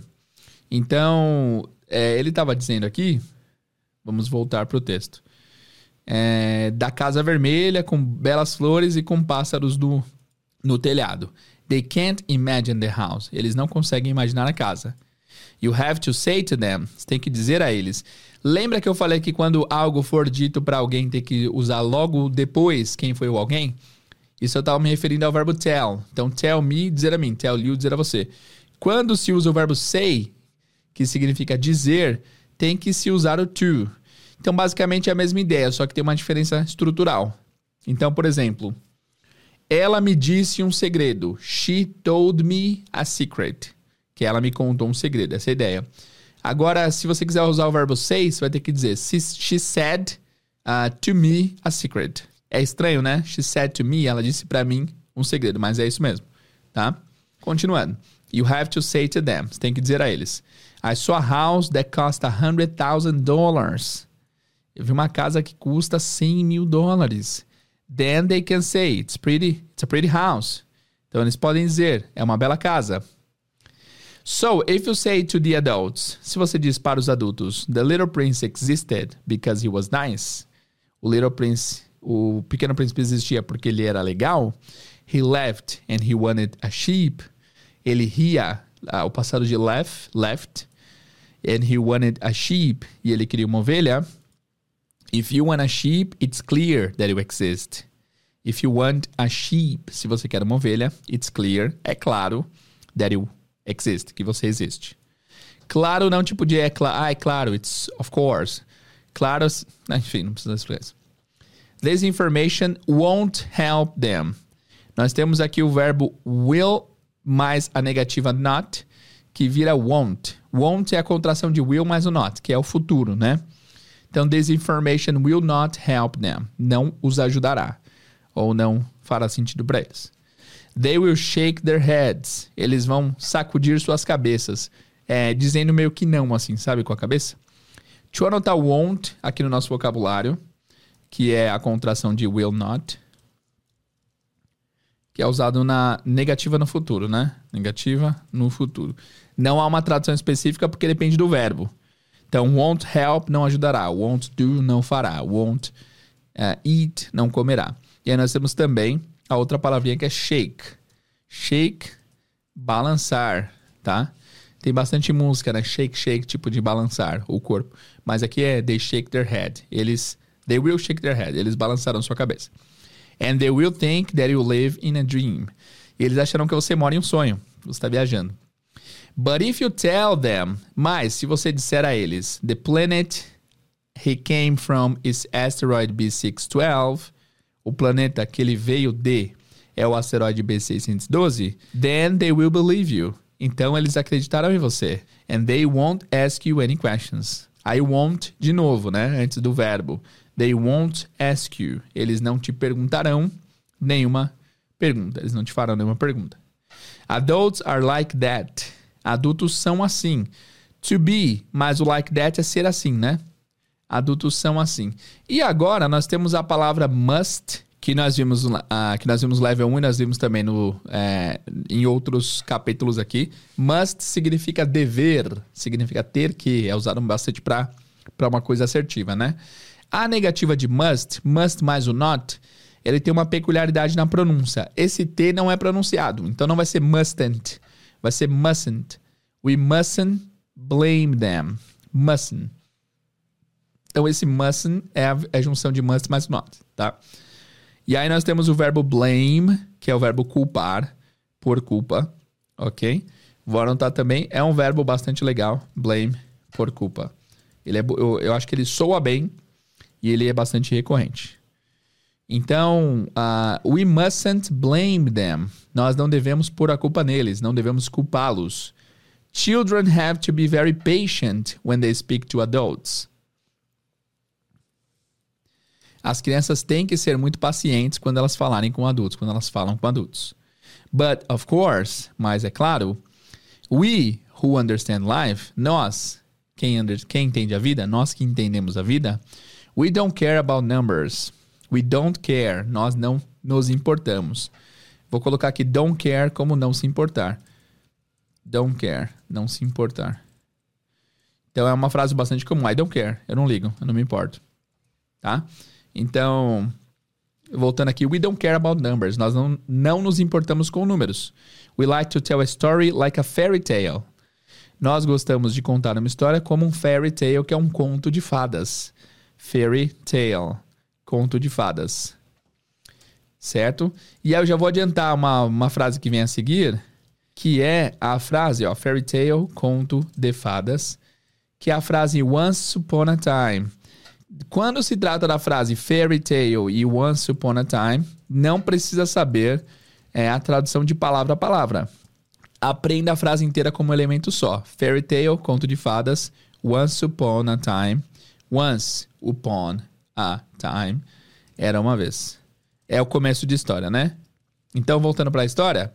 Então, é, ele estava dizendo aqui, vamos voltar para o texto, é, da casa vermelha com belas flores e com pássaros do, no telhado. They can't imagine the house. Eles não conseguem imaginar a casa. You have to say to them. Você tem que dizer a eles. Lembra que eu falei que quando algo for dito para alguém, tem que usar logo depois quem foi o alguém? Isso eu estava me referindo ao verbo tell. Então, tell me, dizer a mim. Tell you, dizer a você. Quando se usa o verbo say, que significa dizer, tem que se usar o to. Então, basicamente é a mesma ideia, só que tem uma diferença estrutural. Então, por exemplo, ela me disse um segredo. She told me a secret. Que ela me contou um segredo, essa é a ideia. Agora, se você quiser usar o verbo say, você vai ter que dizer She said uh, to me a secret. É estranho, né? She said to me, ela disse para mim um segredo, mas é isso mesmo, tá? Continuando. You have to say to them, você tem que dizer a eles. I saw a house that cost a hundred thousand dollars. Eu vi uma casa que custa 100 mil dólares. Then they can say it's pretty, it's a pretty house. Então eles podem dizer, é uma bela casa. So, if you say to the adults, se você diz para os adultos, the little prince existed because he was nice. O little prince, o pequeno príncipe existia porque ele era legal. He left and he wanted a sheep. Ele ria, ah, o passado de left, left, and he wanted a sheep. E ele queria uma ovelha. If you want a sheep, it's clear that you exist. If you want a sheep, se você quer uma ovelha, it's clear, é claro, that you exist, que você existe. Claro, não tipo de é, cl ah, é claro, it's of course. Claro, enfim, não precisa explicar isso. This information won't help them. Nós temos aqui o verbo will mais a negativa not, que vira won't. Won't é a contração de will mais o not, que é o futuro, né? Então, this information will not help them. Não os ajudará. Ou não fará sentido para eles. They will shake their heads. Eles vão sacudir suas cabeças. É, dizendo meio que não, assim, sabe, com a cabeça. Eu anotar won't aqui no nosso vocabulário, que é a contração de will not que é usado na negativa no futuro, né? Negativa no futuro. Não há uma tradução específica porque depende do verbo. Então, won't help não ajudará, won't do não fará, won't uh, eat não comerá. E aí nós temos também a outra palavrinha que é shake. Shake, balançar, tá? Tem bastante música, né? Shake, shake, tipo de balançar o corpo. Mas aqui é they shake their head. Eles, they will shake their head. Eles balançaram sua cabeça. And they will think that you live in a dream. E eles acharão que você mora em um sonho. Você está viajando. But if you tell them, mas se você disser a eles, the planet he came from is asteroid B612, o planeta que ele veio de é o asteroide B612, then they will believe you. Então eles acreditarão em você. And they won't ask you any questions. I won't, de novo, né? Antes do verbo. They won't ask you. Eles não te perguntarão nenhuma pergunta. Eles não te farão nenhuma pergunta. Adults are like that. Adultos são assim. To be, mas o like that é ser assim, né? Adultos são assim. E agora nós temos a palavra must, que nós vimos, uh, que nós vimos level 1 e nós vimos também no, é, em outros capítulos aqui. Must significa dever, significa ter que, é usado bastante para uma coisa assertiva, né? A negativa de must, must mais o not, ele tem uma peculiaridade na pronúncia. Esse T não é pronunciado, então não vai ser mustn't, vai ser mustn't. We mustn't blame them. Mustn't. Então esse mustn't é a, é a junção de must mais not, tá? E aí nós temos o verbo blame, que é o verbo culpar, por culpa, ok? Vou anotar também, é um verbo bastante legal, blame, por culpa. Ele é, eu, eu acho que ele soa bem, e ele é bastante recorrente. Então, uh, we mustn't blame them. Nós não devemos pôr a culpa neles, não devemos culpá-los. Children have to be very patient when they speak to adults. As crianças têm que ser muito pacientes quando elas falarem com adultos, quando elas falam com adultos. But, of course, mas é claro, we who understand life, nós, quem, under, quem entende a vida, nós que entendemos a vida, We don't care about numbers. We don't care. Nós não nos importamos. Vou colocar aqui don't care como não se importar. Don't care. Não se importar. Então é uma frase bastante comum. I don't care. Eu não ligo. Eu não me importo. Tá? Então, voltando aqui. We don't care about numbers. Nós não, não nos importamos com números. We like to tell a story like a fairy tale. Nós gostamos de contar uma história como um fairy tale, que é um conto de fadas fairy tale, conto de fadas. Certo? E aí eu já vou adiantar uma, uma frase que vem a seguir, que é a frase, ó, fairy tale, conto de fadas, que é a frase once upon a time. Quando se trata da frase fairy tale e once upon a time, não precisa saber é, a tradução de palavra a palavra. Aprenda a frase inteira como elemento só. Fairy tale, conto de fadas, once upon a time Once upon a time. Era uma vez. É o começo de história, né? Então, voltando para a história.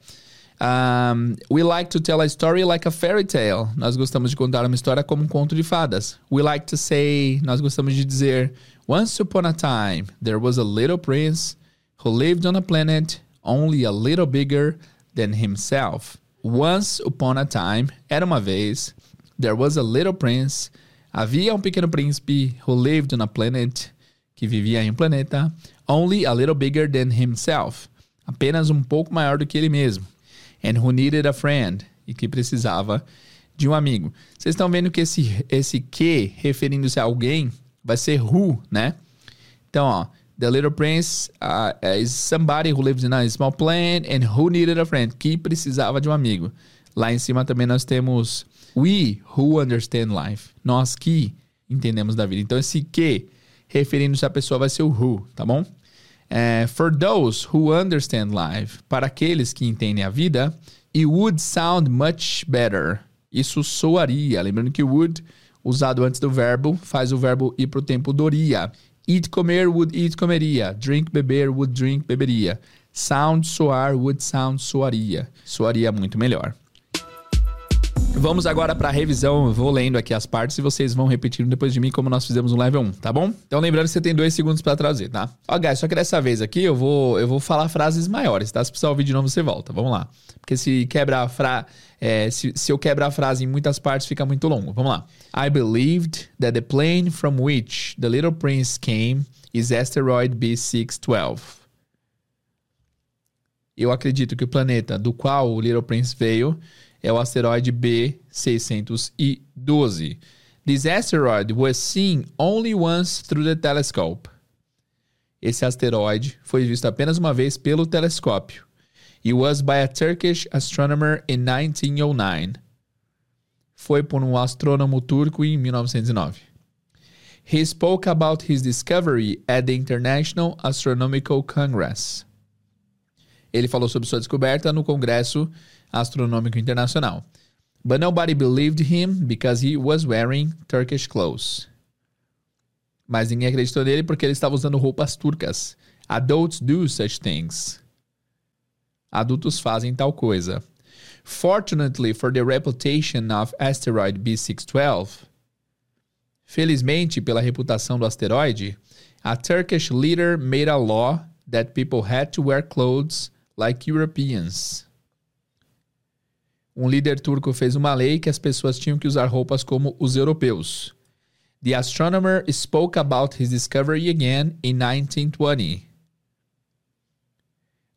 Um, we like to tell a story like a fairy tale. Nós gostamos de contar uma história como um conto de fadas. We like to say, nós gostamos de dizer, once upon a time there was a little prince who lived on a planet only a little bigger than himself. Once upon a time, era uma vez, there was a little prince. Havia um pequeno príncipe who lived on a planet que vivia em um planeta only a little bigger than himself. Apenas um pouco maior do que ele mesmo and who needed a friend e que precisava de um amigo. Vocês estão vendo que esse, esse que, referindo-se a alguém, vai ser who, né? Então, ó, The Little Prince uh, is somebody who lives in a small planet and who needed a friend, que precisava de um amigo. Lá em cima também nós temos we who understand life, nós que entendemos da vida. Então, esse que, referindo-se à pessoa, vai ser o who, tá bom? É, for those who understand life, para aqueles que entendem a vida, it would sound much better. Isso soaria. Lembrando que would, usado antes do verbo, faz o verbo ir para o tempo doria. Eat, comer, would eat, comeria. Drink, beber, would drink, beberia. Sound, soar, would sound, soaria. Soaria muito melhor. Vamos agora para a revisão. Eu vou lendo aqui as partes e vocês vão repetindo depois de mim como nós fizemos no level 1, tá bom? Então lembrando que você tem dois segundos para trazer, tá? Ó, guys, só que dessa vez aqui eu vou, eu vou falar frases maiores, tá? Se precisar ouvir de novo, você volta. Vamos lá. Porque se quebra a fra... É, se, se eu quebrar a frase em muitas partes, fica muito longo. Vamos lá. I believed that the plane from which the little prince came is asteroid B612. Eu acredito que o planeta do qual o Little Prince veio é o asteroide B612. This asteroid was seen only once through the telescope. Esse asteroide foi visto apenas uma vez pelo telescópio. It was by a Turkish astronomer in 1909. Foi por um astrônomo turco em 1909. He spoke about his discovery at the International Astronomical Congress. Ele falou sobre sua descoberta no Congresso Astronômico Internacional. But nobody believed him because he was wearing Turkish clothes. Mas ninguém acreditou nele porque ele estava usando roupas turcas. Adults do such things. Adultos fazem tal coisa. Fortunately for the reputation of asteroid B612, felizmente pela reputação do asteroide, a Turkish leader made a law that people had to wear clothes like Europeans. Um líder turco fez uma lei que as pessoas tinham que usar roupas como os europeus. The astronomer spoke about his discovery again in 1920.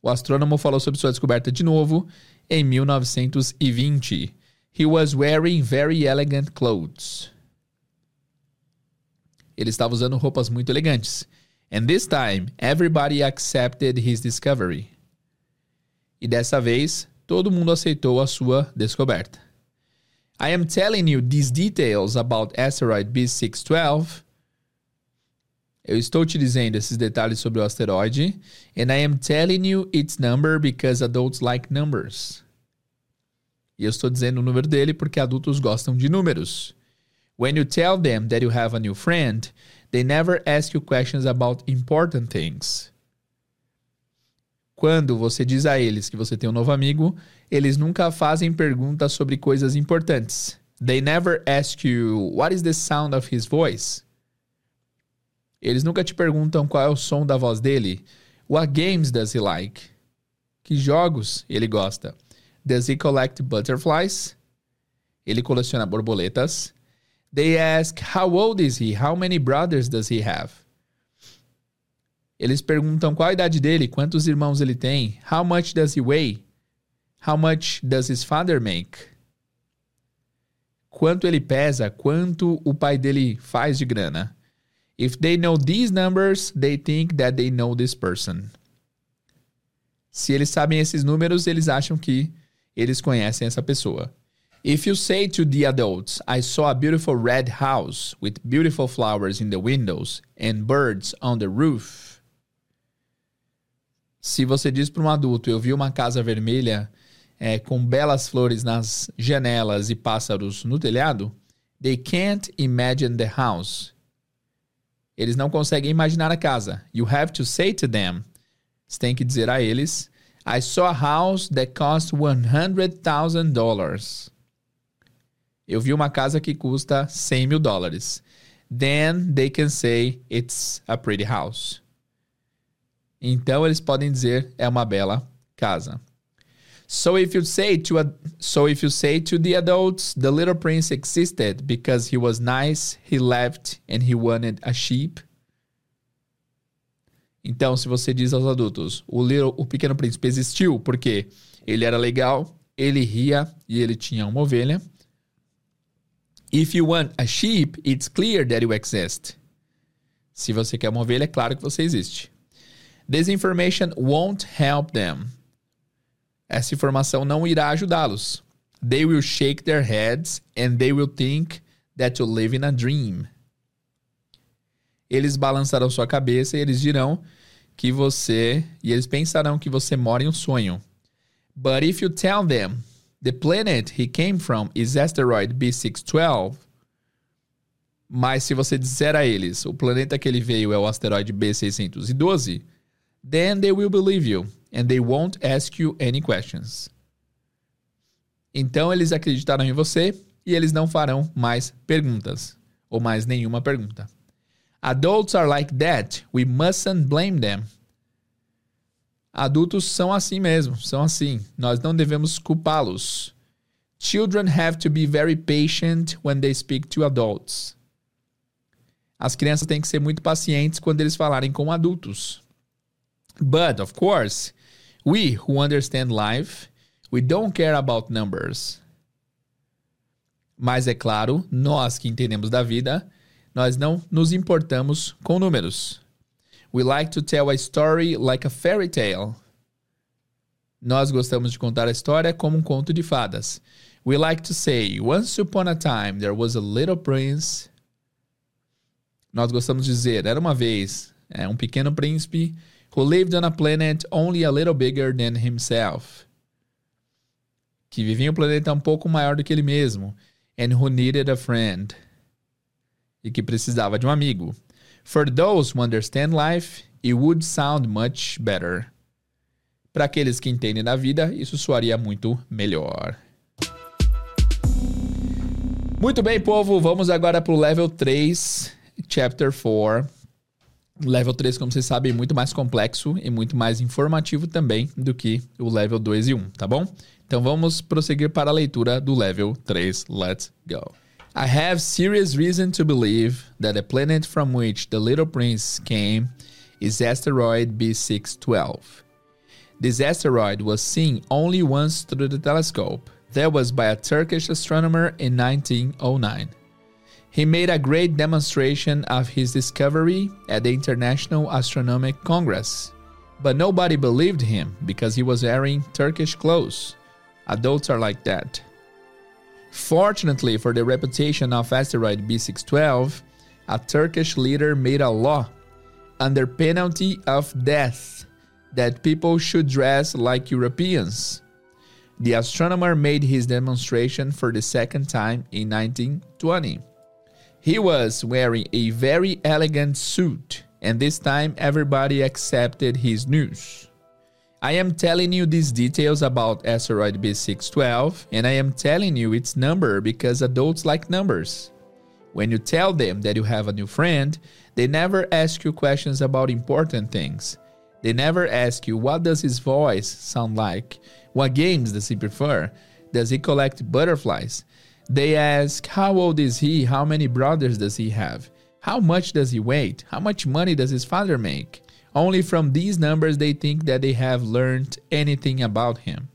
O astrônomo falou sobre sua descoberta de novo em 1920. He was wearing very elegant clothes. Ele estava usando roupas muito elegantes. And this time, everybody accepted his discovery. E dessa vez, todo mundo aceitou a sua descoberta. I am telling you these details about asteroid B612. Eu estou te dizendo esses detalhes sobre o asteroide. And I am telling you its number because adults like numbers. E eu estou dizendo o número dele porque adultos gostam de números. When you tell them that you have a new friend, they never ask you questions about important things. Quando você diz a eles que você tem um novo amigo, eles nunca fazem perguntas sobre coisas importantes. They never ask you, what is the sound of his voice? Eles nunca te perguntam qual é o som da voz dele. What games does he like? Que jogos ele gosta? Does he collect butterflies? Ele coleciona borboletas. They ask, how old is he? How many brothers does he have? Eles perguntam qual a idade dele, quantos irmãos ele tem, how much does he weigh? How much does his father make? Quanto ele pesa, quanto o pai dele faz de grana. If they know these numbers, they think that they know this person. Se eles sabem esses números, eles acham que eles conhecem essa pessoa. If you say to the adults, I saw a beautiful red house with beautiful flowers in the windows and birds on the roof, se você diz para um adulto, eu vi uma casa vermelha é, com belas flores nas janelas e pássaros no telhado, they can't imagine the house. Eles não conseguem imaginar a casa. You have to say to them. Você tem que dizer a eles, I saw a house that cost $100,000. Eu vi uma casa que custa 100 mil dólares. Then they can say it's a pretty house. Então eles podem dizer é uma bela casa. So if you say to a, so if you say to the adults the little prince existed because he was nice, he left and he wanted a sheep. Então, se você diz aos adultos, o, little, o pequeno príncipe existiu porque ele era legal, ele ria e ele tinha uma ovelha. If you want a sheep, it's clear that you exist. Se você quer uma ovelha, é claro que você existe. This information won't help them. Essa informação não irá ajudá-los. They will shake their heads and they will think that you live in a dream. Eles balançarão sua cabeça e eles dirão que você e eles pensarão que você mora em um sonho. But if you tell them The planet he came from is asteroid B612. Mas se você disser a eles, o planeta que ele veio é o asteroide B612, then they will believe you and they won't ask you any questions. Então eles acreditarão em você e eles não farão mais perguntas ou mais nenhuma pergunta. Adults are like that. We mustn't blame them. Adultos são assim mesmo, são assim. Nós não devemos culpá-los. Children have to be very patient when they speak to adults. As crianças têm que ser muito pacientes quando eles falarem com adultos. But, of course, we who understand life, we don't care about numbers. Mas é claro, nós que entendemos da vida, nós não nos importamos com números. We like to tell a story like a fairy tale. Nós gostamos de contar a história como um conto de fadas. We like to say, once upon a time there was a little prince. Nós gostamos de dizer, era uma vez é, um pequeno príncipe who lived on a planet only a little bigger than himself. Que vivia em um planeta um pouco maior do que ele mesmo. And who needed a friend. E que precisava de um amigo. For those who understand life, it would sound much better. Para aqueles que entendem da vida, isso soaria muito melhor. Muito bem, povo, vamos agora para o level 3, chapter 4. Level 3, como vocês sabem, é muito mais complexo e muito mais informativo também do que o level 2 e 1, tá bom? Então vamos prosseguir para a leitura do level 3. Let's go. I have serious reason to believe that the planet from which the little prince came is asteroid B612. This asteroid was seen only once through the telescope. That was by a Turkish astronomer in 1909. He made a great demonstration of his discovery at the International Astronomical Congress, but nobody believed him because he was wearing Turkish clothes. Adults are like that. Fortunately for the reputation of asteroid B612, a Turkish leader made a law under penalty of death that people should dress like Europeans. The astronomer made his demonstration for the second time in 1920. He was wearing a very elegant suit, and this time everybody accepted his news. I am telling you these details about asteroid B612, and I am telling you its number because adults like numbers. When you tell them that you have a new friend, they never ask you questions about important things. They never ask you what does his voice sound like? What games does he prefer? Does he collect butterflies? They ask how old is he? How many brothers does he have? How much does he weigh? How much money does his father make? Only from these numbers they think that they have learned anything about him.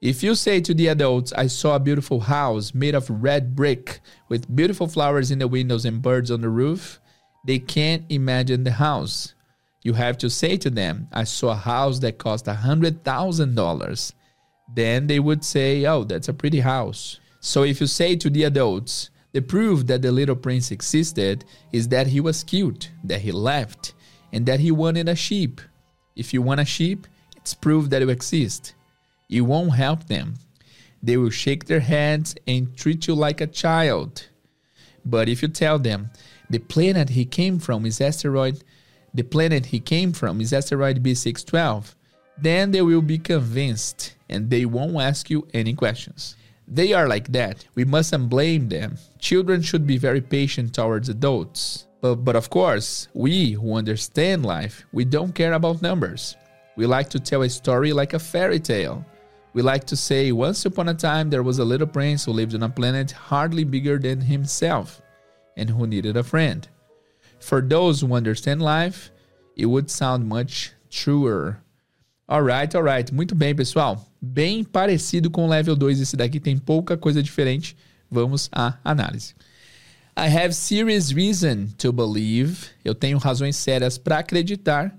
If you say to the adults, I saw a beautiful house made of red brick with beautiful flowers in the windows and birds on the roof, they can't imagine the house. You have to say to them, I saw a house that cost a $100,000. Then they would say, Oh, that's a pretty house. So if you say to the adults, the proof that the little prince existed is that he was cute, that he laughed, and that he wanted a sheep. If you want a sheep, it's proof that you exist. You won't help them. They will shake their heads and treat you like a child. But if you tell them, the planet he came from is asteroid, the planet he came from is asteroid B612, Then they will be convinced and they won't ask you any questions. They are like that. We mustn't blame them. Children should be very patient towards adults. But, but of course, we who understand life, we don't care about numbers. We like to tell a story like a fairy tale. We like to say, once upon a time there was a little prince who lived on a planet hardly bigger than himself and who needed a friend. For those who understand life, it would sound much truer. Alright, alright. Muito bem, pessoal. Bem parecido com o level 2. Esse daqui tem pouca coisa diferente. Vamos à análise. I have serious reason to believe. Eu tenho razões sérias para acreditar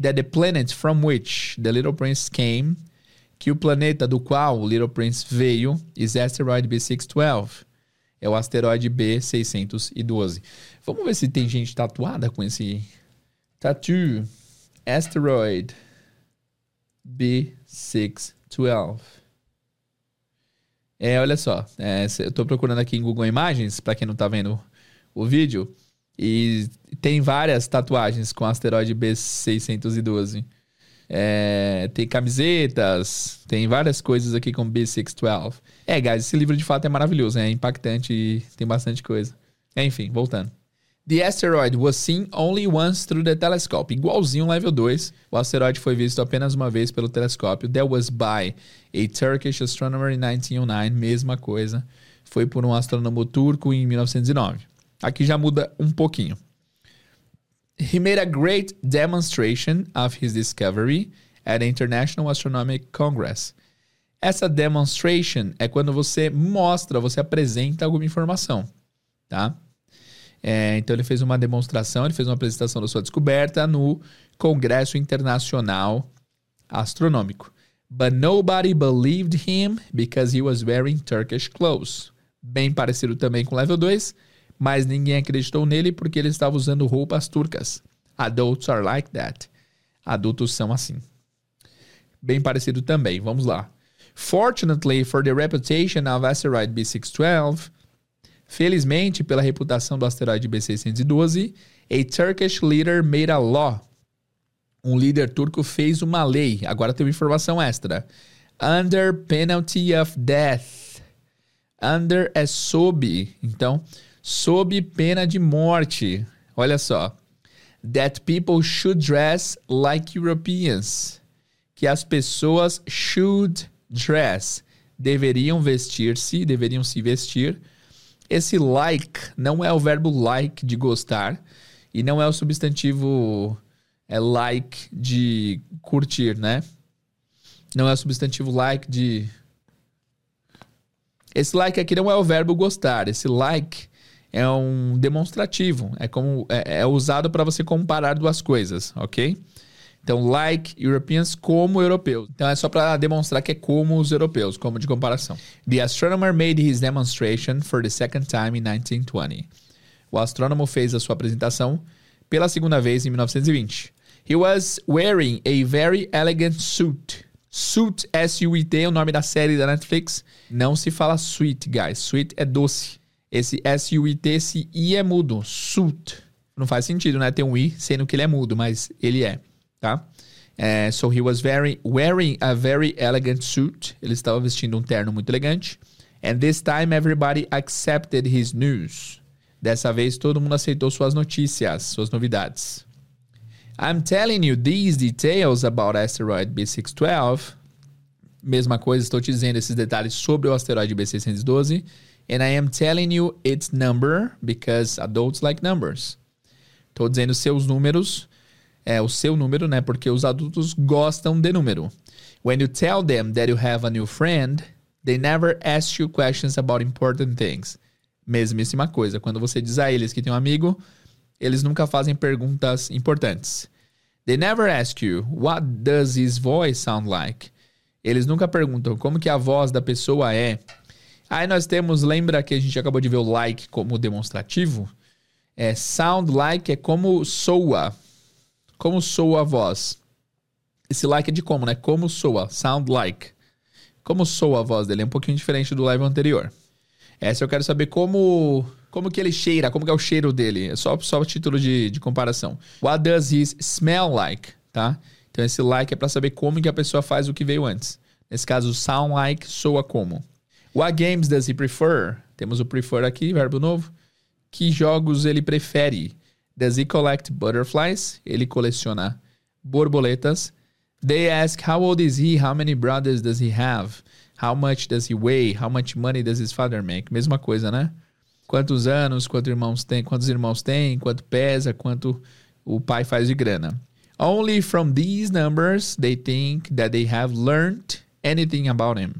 that the planet from which the Little Prince came, que o planeta do qual o Little Prince veio, is asteroid B612. É o asteroide B612. Vamos ver se tem gente tatuada com esse tattoo. Asteroid B612. É, olha só. É, eu tô procurando aqui em Google Imagens, para quem não tá vendo o vídeo. E tem várias tatuagens com asteroide B612. É, tem camisetas, tem várias coisas aqui com B612. É, guys, esse livro de fato é maravilhoso, é impactante e tem bastante coisa. Enfim, voltando. The asteroid was seen only once through the telescope. Igualzinho level 2, o asteroide foi visto apenas uma vez pelo telescópio. That was by a Turkish astronomer in 1909. Mesma coisa. Foi por um astrônomo turco em 1909. Aqui já muda um pouquinho. He made a great demonstration of his discovery at the International Astronomical Congress. Essa demonstration é quando você mostra, você apresenta alguma informação, tá? É, então ele fez uma demonstração, ele fez uma apresentação da sua descoberta no Congresso Internacional Astronômico. But nobody believed him because he was wearing Turkish clothes. Bem parecido também com level 2, mas ninguém acreditou nele porque ele estava usando roupas turcas. Adults are like that. Adultos são assim. Bem parecido também, vamos lá. Fortunately for the reputation of asteroid B612, Felizmente, pela reputação do asteroide B612, a Turkish leader made a law. Um líder turco fez uma lei. Agora tem uma informação extra. Under penalty of death. Under é sob. Então, sob pena de morte. Olha só. That people should dress like Europeans. Que as pessoas should dress. Deveriam vestir-se, deveriam se vestir esse like não é o verbo like de gostar e não é o substantivo é like de curtir, né? Não é o substantivo like de Esse like aqui não é o verbo gostar, esse like é um demonstrativo, é como é, é usado para você comparar duas coisas, ok? Então, like Europeans como europeus. Então, é só para demonstrar que é como os europeus, como de comparação. The astronomer made his demonstration for the second time in 1920. O astrônomo fez a sua apresentação pela segunda vez em 1920. He was wearing a very elegant suit. Suit, S-U-I-T, é o nome da série da Netflix. Não se fala sweet, guys. Sweet é doce. Esse S-U-I-T, esse I é mudo. Suit. Não faz sentido, né? Ter um I, sendo que ele é mudo, mas ele é tá? É, so he was very wearing a very elegant suit. Ele estava vestindo um terno muito elegante. And this time everybody accepted his news. Dessa vez todo mundo aceitou suas notícias, suas novidades. I'm telling you these details about asteroid B612. Mesma coisa, estou te dizendo esses detalhes sobre o asteroide B612. And I am telling you its number because adults like numbers. Estou dizendo seus números é, o seu número, né? Porque os adultos gostam de número. When you tell them that you have a new friend, they never ask you questions about important things. Mesmíssima coisa. Quando você diz a eles que tem um amigo, eles nunca fazem perguntas importantes. They never ask you, what does his voice sound like? Eles nunca perguntam como que a voz da pessoa é. Aí nós temos, lembra que a gente acabou de ver o like como demonstrativo? É sound like é como soa. Como soa a voz? Esse like é de como, né? Como soa? Sound like. Como soa a voz dele? É um pouquinho diferente do live anterior. Essa eu quero saber como como que ele cheira, como que é o cheiro dele. É só, só título de, de comparação. What does he smell like? Tá? Então Então esse like é para saber como que a pessoa faz o que veio antes. Nesse caso, sound like soa como. What games does he prefer? Temos o prefer aqui, verbo novo. Que jogos ele prefere? Does he collect butterflies? Ele coleciona borboletas. They ask how old is he? How many brothers does he have? How much does he weigh? How much money does his father make? Mesma coisa, né? Quantos anos, quantos irmãos tem, quantos irmãos tem, quanto pesa, quanto o pai faz de grana. Only from these numbers they think that they have learned anything about him.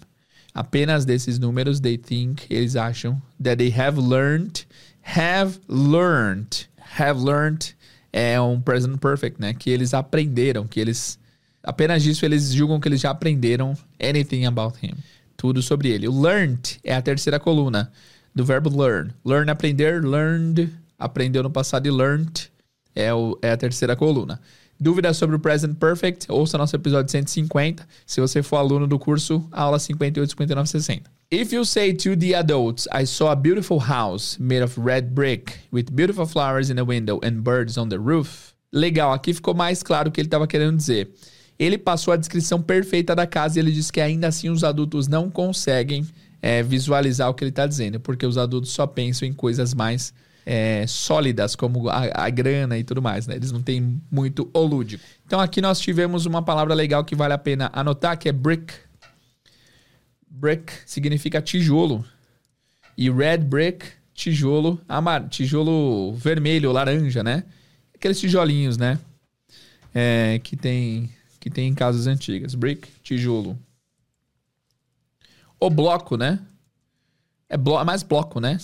Apenas desses números they think, eles acham that they have learned, have learned, have learned é um present perfect, né? Que eles aprenderam, que eles apenas disso eles julgam que eles já aprenderam anything about him. Tudo sobre ele. O learned é a terceira coluna do verbo learn. Learn aprender, learned, aprendeu no passado e learned é, o, é a terceira coluna. Dúvidas sobre o Present Perfect? Ouça nosso episódio 150. Se você for aluno do curso, aula 58, 59, 60. If you say to the adults, I saw a beautiful house made of red brick with beautiful flowers in the window and birds on the roof. Legal, aqui ficou mais claro o que ele estava querendo dizer. Ele passou a descrição perfeita da casa e ele disse que ainda assim os adultos não conseguem é, visualizar o que ele está dizendo, porque os adultos só pensam em coisas mais é, sólidas, como a, a, grana e tudo mais, né? Eles não têm muito o lúdico. Então aqui nós tivemos uma palavra legal que vale a pena anotar, que é brick. Brick significa tijolo. E red brick, tijolo, amar, tijolo vermelho, laranja, né? Aqueles tijolinhos, né? É, que tem que tem em casas antigas. Brick, tijolo. O bloco, né? É, blo é mais bloco, né?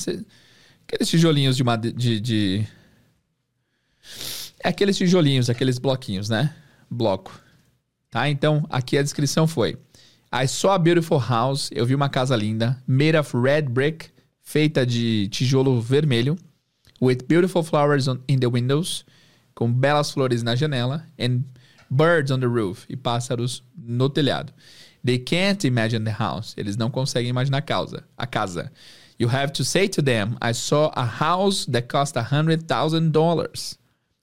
Aqueles tijolinhos de, de, de... É aqueles tijolinhos, aqueles bloquinhos, né? Bloco. Tá? Então, aqui a descrição foi: I saw a beautiful house. Eu vi uma casa linda, made of red brick, feita de tijolo vermelho, with beautiful flowers on, in the windows, com belas flores na janela, and birds on the roof, e pássaros no telhado. They can't imagine the house. Eles não conseguem imaginar a casa. A casa. You have to say to them, I saw a house that cost a hundred thousand dollars.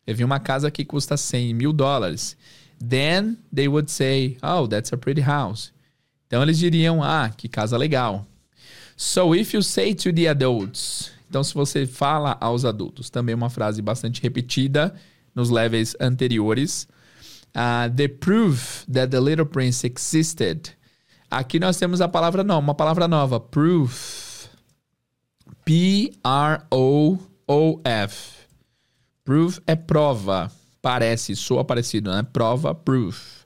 Eu vi uma casa que custa 100 mil dólares. Then they would say, oh, that's a pretty house. Então eles diriam, ah, que casa legal. So if you say to the adults, então se você fala aos adultos, também uma frase bastante repetida nos levels anteriores, uh, the proof that the little prince existed. Aqui nós temos a palavra nova, uma palavra nova, proof. P-R-O-O-F. Proof é prova. Parece, soa parecido, né? Prova, proof.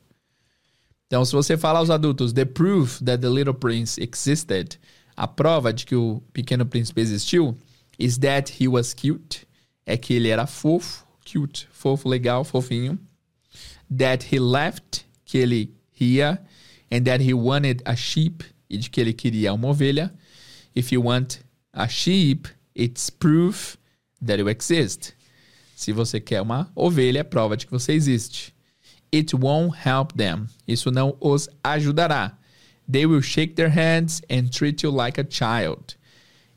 Então, se você fala aos adultos, the proof that the little prince existed, a prova de que o pequeno príncipe existiu, is that he was cute, é que ele era fofo, cute, fofo, legal, fofinho. That he left, que ele ria, and that he wanted a sheep, e de que ele queria uma ovelha. If you want a sheep, it's proof that you exist. Se você quer uma ovelha, é prova de que você existe. It won't help them. Isso não os ajudará. They will shake their heads and treat you like a child.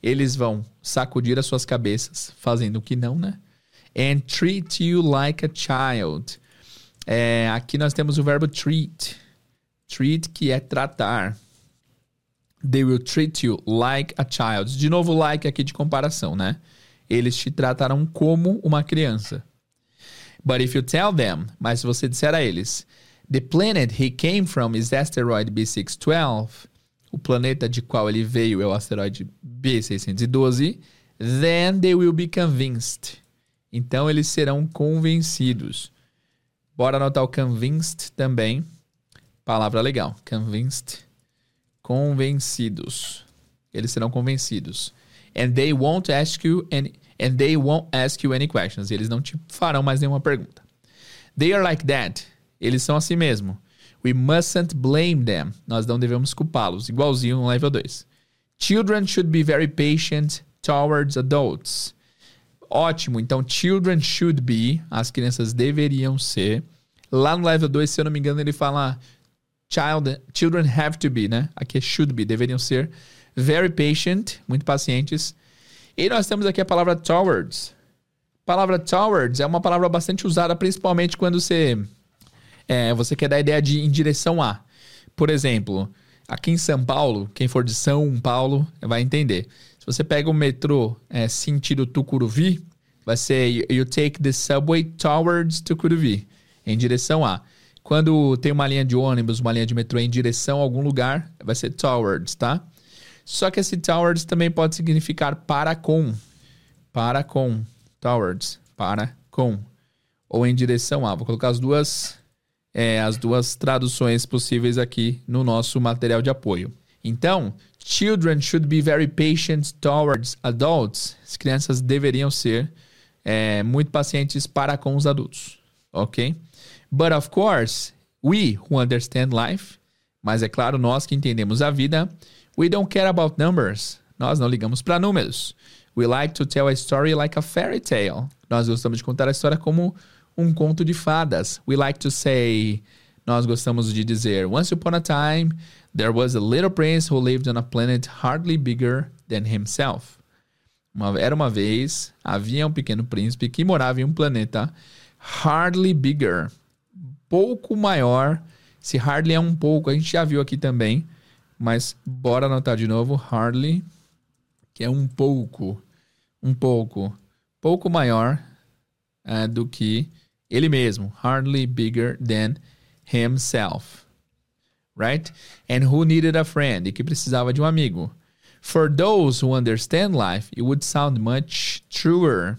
Eles vão sacudir as suas cabeças, fazendo o que não, né? And treat you like a child. É, aqui nós temos o verbo treat. Treat, que é tratar. They will treat you like a child. De novo, like aqui de comparação, né? Eles te tratarão como uma criança. But if you tell them, mas se você disser a eles, the planet he came from is asteroid B612, o planeta de qual ele veio é o asteroide B612, then they will be convinced. Então eles serão convencidos. Bora anotar o convinced também. Palavra legal. Convinced convencidos. Eles serão convencidos. And they won't ask you any, and they won't ask you any questions. Eles não te farão mais nenhuma pergunta. They are like that. Eles são assim mesmo. We mustn't blame them. Nós não devemos culpá-los. Igualzinho no level 2. Children should be very patient towards adults. Ótimo. Então, children should be. As crianças deveriam ser. Lá no level 2, se eu não me engano, ele fala child, children have to be, né? Aqui é should be, deveriam ser. Very patient, muito pacientes. E nós temos aqui a palavra towards. A palavra towards é uma palavra bastante usada, principalmente quando você É, você quer dar a ideia de em direção a. Por exemplo, aqui em São Paulo, quem for de São Paulo vai entender. Se você pega o metrô é, sentido Tucuruvi, vai ser you take the subway towards Tucuruvi, em direção a. Quando tem uma linha de ônibus, uma linha de metrô em direção a algum lugar, vai ser towards, tá? Só que esse towards também pode significar para com. Para com. Towards. Para com. Ou em direção a. Vou colocar as duas, é, as duas traduções possíveis aqui no nosso material de apoio. Então, children should be very patient towards adults. As crianças deveriam ser é, muito pacientes para com os adultos. Ok? But of course, we who understand life, mas é claro, nós que entendemos a vida, we don't care about numbers. Nós não ligamos para números. We like to tell a story like a fairy tale. Nós gostamos de contar a história como um conto de fadas. We like to say, nós gostamos de dizer, once upon a time, there was a little prince who lived on a planet hardly bigger than himself. Uma, era uma vez, havia um pequeno príncipe que morava em um planeta hardly bigger, pouco maior. Se hardly é um pouco, a gente já viu aqui também, mas bora anotar de novo, hardly, que é um pouco, um pouco, pouco maior uh, do que ele mesmo, hardly bigger than himself, right? And who needed a friend, e que precisava de um amigo. For those who understand life, it would sound much truer.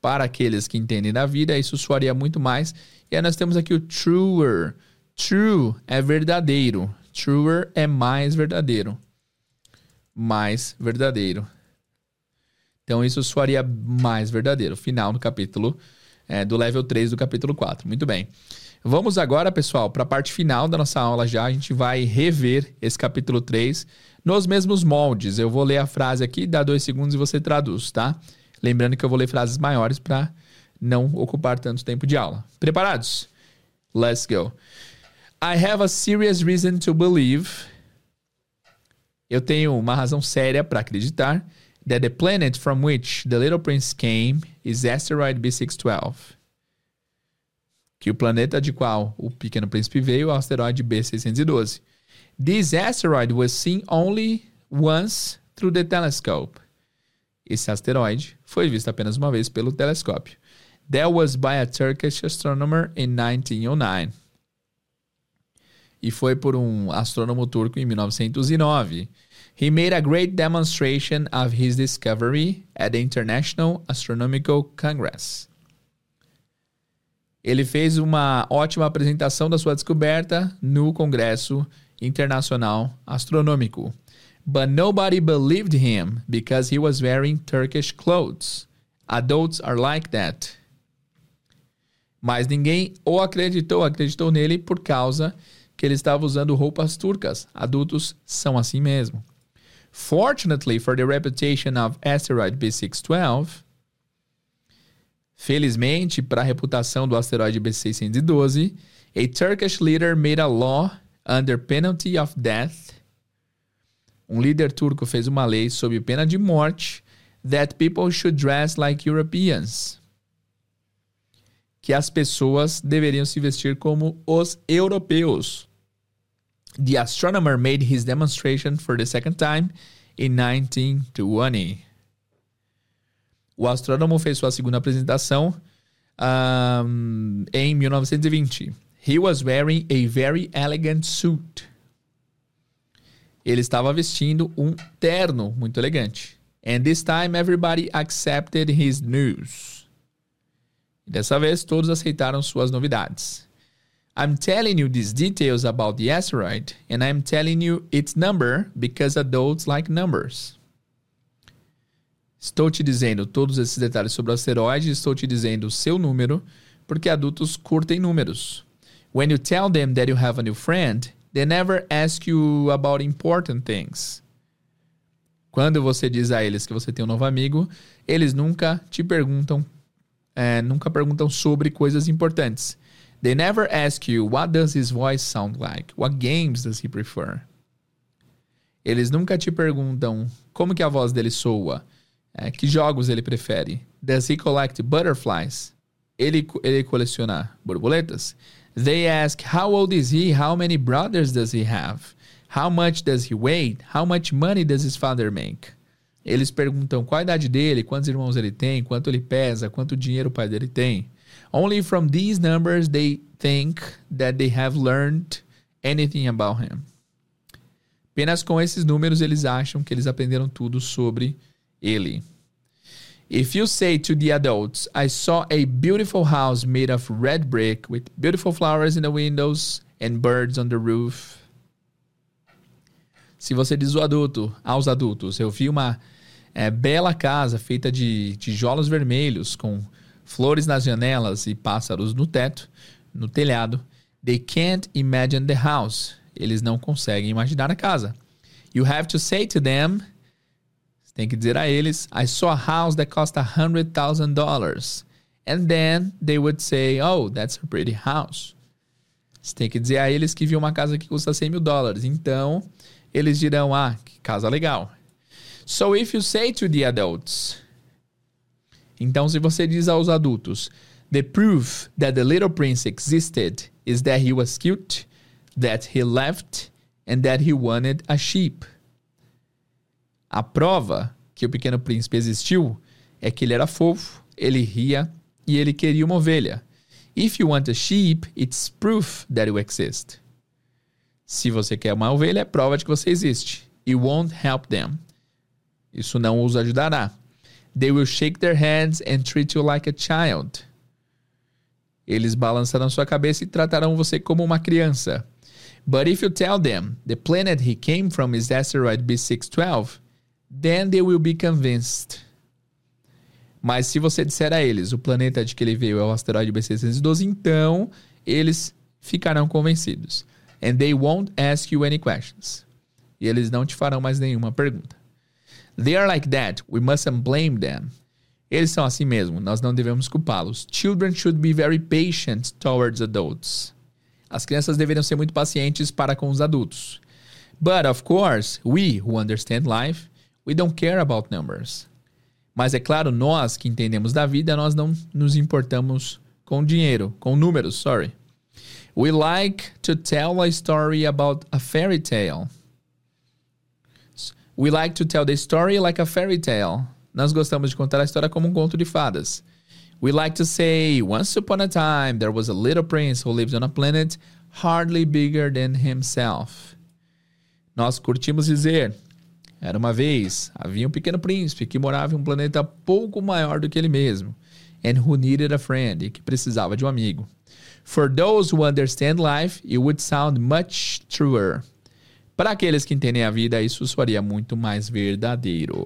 Para aqueles que entendem da vida, isso soaria muito mais. E aí nós temos aqui o truer. True é verdadeiro. Truer é mais verdadeiro. Mais verdadeiro. Então isso soaria mais verdadeiro. Final do capítulo, é, do level 3 do capítulo 4. Muito bem. Vamos agora, pessoal, para a parte final da nossa aula já. A gente vai rever esse capítulo 3 nos mesmos moldes. Eu vou ler a frase aqui, dá dois segundos e você traduz, tá? Lembrando que eu vou ler frases maiores para não ocupar tanto tempo de aula. Preparados? Let's go. I have a serious reason to believe. Eu tenho uma razão séria para acreditar that the planet from which the Little Prince came is asteroid B612. Que o planeta de qual o Pequeno Príncipe veio é o asteroide B612. This asteroid was seen only once through the telescope. Esse asteroide foi visto apenas uma vez pelo telescópio. That was by a Turkish astronomer in 1909. E foi por um astrônomo turco em 1909. He made a great demonstration of his discovery at the International Astronomical Congress. Ele fez uma ótima apresentação da sua descoberta no Congresso Internacional Astronômico. But nobody believed him because he was wearing Turkish clothes. Adults are like that. Mas ninguém o acreditou, acreditou nele por causa que ele estava usando roupas turcas. Adultos são assim mesmo. Fortunately for the reputation of asteroid B612, felizmente para a reputação do asteroide B612, a Turkish leader made a law under penalty of death. Um líder turco fez uma lei sob pena de morte that people should dress like Europeans. Que as pessoas deveriam se vestir como os europeus. The astronomer made his demonstration for the second time in 1920. O astrônomo fez sua segunda apresentação um, em 1920. He was wearing a very elegant suit. Ele estava vestindo um terno muito elegante. And this time everybody accepted his news. Dessa vez todos aceitaram suas novidades. I'm telling you these details about the asteroid, and I'm telling you its number because adults like numbers. Estou te dizendo todos esses detalhes sobre o asteroide, estou te dizendo o seu número, porque adultos curtem números. When you tell them that you have a new friend, they never ask you about important things. Quando você diz a eles que você tem um novo amigo, eles nunca te perguntam, é, nunca perguntam sobre coisas importantes. They never ask you what does his voice sound like, what games does he prefer. Eles nunca te perguntam como que a voz dele soa, é, que jogos ele prefere. Does he collect butterflies? Ele, ele coleciona borboletas? They ask, How old is he? How many brothers does he have? How much does he weigh? How much money does his father make? Eles perguntam qual a idade dele, quantos irmãos ele tem, quanto ele pesa, quanto dinheiro o pai dele tem. Only from these numbers they think that they have learned anything about him. Apenas com esses números eles acham que eles aprenderam tudo sobre ele. If you say to the adults, I saw a beautiful house made of red brick with beautiful flowers in the windows and birds on the roof. Se você diz o adulto, aos adultos, eu vi uma é, bela casa feita de tijolos vermelhos com flores nas janelas e pássaros no teto, no telhado. They can't imagine the house. Eles não conseguem imaginar a casa. You have to say to them você tem que dizer a eles, I saw a house that cost a hundred thousand dollars. And then they would say, oh, that's a pretty house. Você tem que dizer a eles que viu uma casa que custa 100 mil dólares. Então, eles dirão, ah, que casa legal. So if you say to the adults, então se você diz aos adultos, the proof that the little prince existed is that he was cute, that he left, and that he wanted a sheep. A prova que o pequeno príncipe existiu é que ele era fofo, ele ria e ele queria uma ovelha. If you want a sheep, it's proof that you exist. Se você quer uma ovelha, é prova de que você existe. It won't help them. Isso não os ajudará. They will shake their heads and treat you like a child. Eles balançarão sua cabeça e tratarão você como uma criança. But if you tell them the planet he came from is asteroid B612, then they will be convinced. Mas se você disser a eles o planeta de que ele veio é o asteroide B612, então eles ficarão convencidos. And they won't ask you any questions. E eles não te farão mais nenhuma pergunta. They are like that. We mustn't blame them. Eles são assim mesmo. Nós não devemos culpá-los. Children should be very patient towards adults. As crianças deveriam ser muito pacientes para com os adultos. But of course, we who understand life We don't care about numbers. Mas é claro, nós que entendemos da vida, nós não nos importamos com dinheiro, com números, sorry. We like to tell a story about a fairy tale. We like to tell the story like a fairy tale. Nós gostamos de contar a história como um conto de fadas. We like to say, once upon a time, there was a little prince who lived on a planet hardly bigger than himself. Nós curtimos dizer, era uma vez, havia um pequeno príncipe que morava em um planeta pouco maior do que ele mesmo, and who needed a friend, e que precisava de um amigo. For those who understand life, it would sound much truer. Para aqueles que entendem a vida, isso soaria muito mais verdadeiro.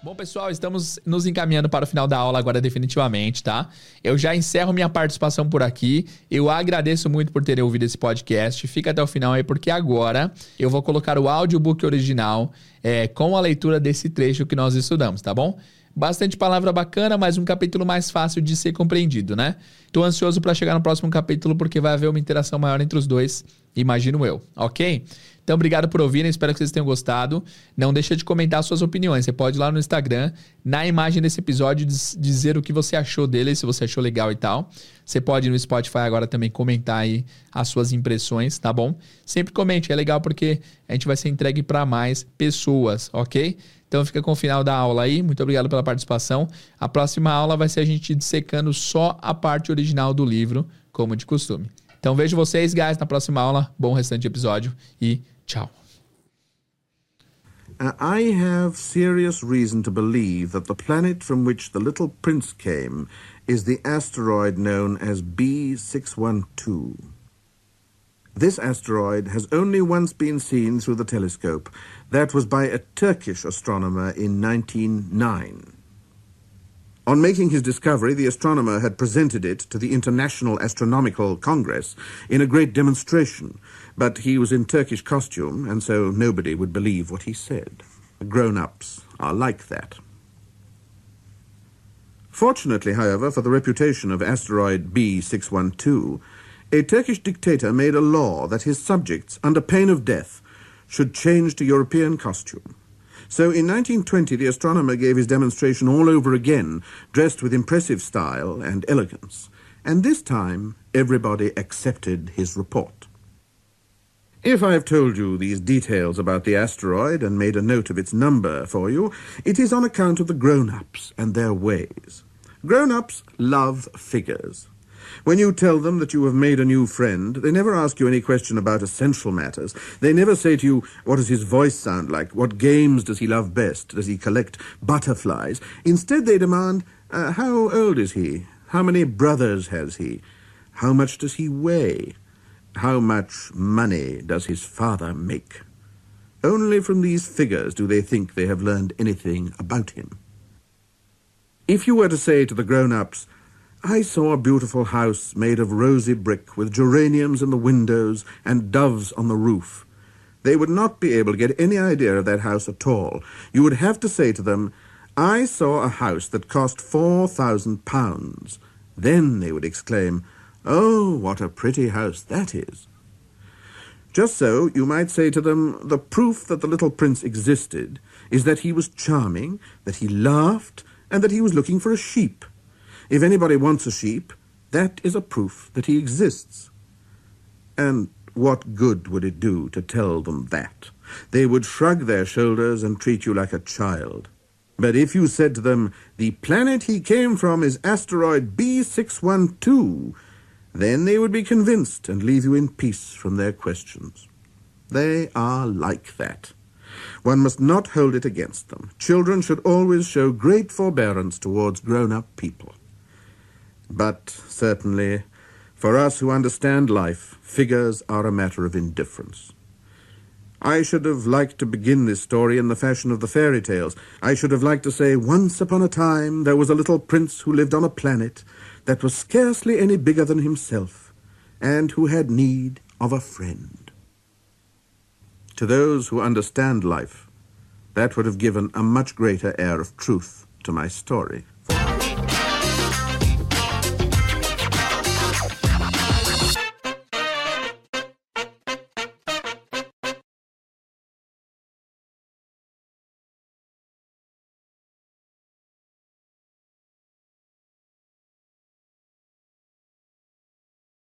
Bom, pessoal, estamos nos encaminhando para o final da aula agora definitivamente, tá? Eu já encerro minha participação por aqui. Eu agradeço muito por terem ouvido esse podcast. Fica até o final aí, porque agora eu vou colocar o audiobook original é, com a leitura desse trecho que nós estudamos, tá bom? Bastante palavra bacana, mas um capítulo mais fácil de ser compreendido, né? Tô ansioso para chegar no próximo capítulo porque vai haver uma interação maior entre os dois, imagino eu, ok? Então, obrigado por ouvirem, espero que vocês tenham gostado. Não deixa de comentar suas opiniões. Você pode ir lá no Instagram, na imagem desse episódio, dizer o que você achou dele, se você achou legal e tal. Você pode ir no Spotify agora também comentar aí as suas impressões, tá bom? Sempre comente, é legal porque a gente vai ser entregue para mais pessoas, ok? Então fica com o final da aula aí. Muito obrigado pela participação. A próxima aula vai ser a gente dissecando só a parte original do livro, como de costume. Então vejo vocês, guys, na próxima aula. Bom restante de episódio e Ciao. Uh, I have serious reason to believe that the planet from which the little prince came is the asteroid known as B612. This asteroid has only once been seen through the telescope. That was by a Turkish astronomer in 1909. On making his discovery, the astronomer had presented it to the International Astronomical Congress in a great demonstration, but he was in Turkish costume, and so nobody would believe what he said. Grown-ups are like that. Fortunately, however, for the reputation of asteroid B612, a Turkish dictator made a law that his subjects, under pain of death, should change to European costume. So in 1920 the astronomer gave his demonstration all over again, dressed with impressive style and elegance. And this time everybody accepted his report. If I have told you these details about the asteroid and made a note of its number for you, it is on account of the grown-ups and their ways. Grown-ups love figures. When you tell them that you have made a new friend, they never ask you any question about essential matters. They never say to you, what does his voice sound like? What games does he love best? Does he collect butterflies? Instead, they demand, uh, how old is he? How many brothers has he? How much does he weigh? How much money does his father make? Only from these figures do they think they have learned anything about him. If you were to say to the grown-ups, I saw a beautiful house made of rosy brick with geraniums in the windows and doves on the roof, they would not be able to get any idea of that house at all. You would have to say to them, I saw a house that cost four thousand pounds. Then they would exclaim, Oh, what a pretty house that is. Just so, you might say to them, the proof that the little prince existed is that he was charming, that he laughed, and that he was looking for a sheep. If anybody wants a sheep, that is a proof that he exists. And what good would it do to tell them that? They would shrug their shoulders and treat you like a child. But if you said to them, the planet he came from is asteroid B612, then they would be convinced and leave you in peace from their questions. They are like that. One must not hold it against them. Children should always show great forbearance towards grown-up people. But certainly, for us who understand life, figures are a matter of indifference. I should have liked to begin this story in the fashion of the fairy tales. I should have liked to say, Once upon a time there was a little prince who lived on a planet that was scarcely any bigger than himself, and who had need of a friend. To those who understand life, that would have given a much greater air of truth to my story.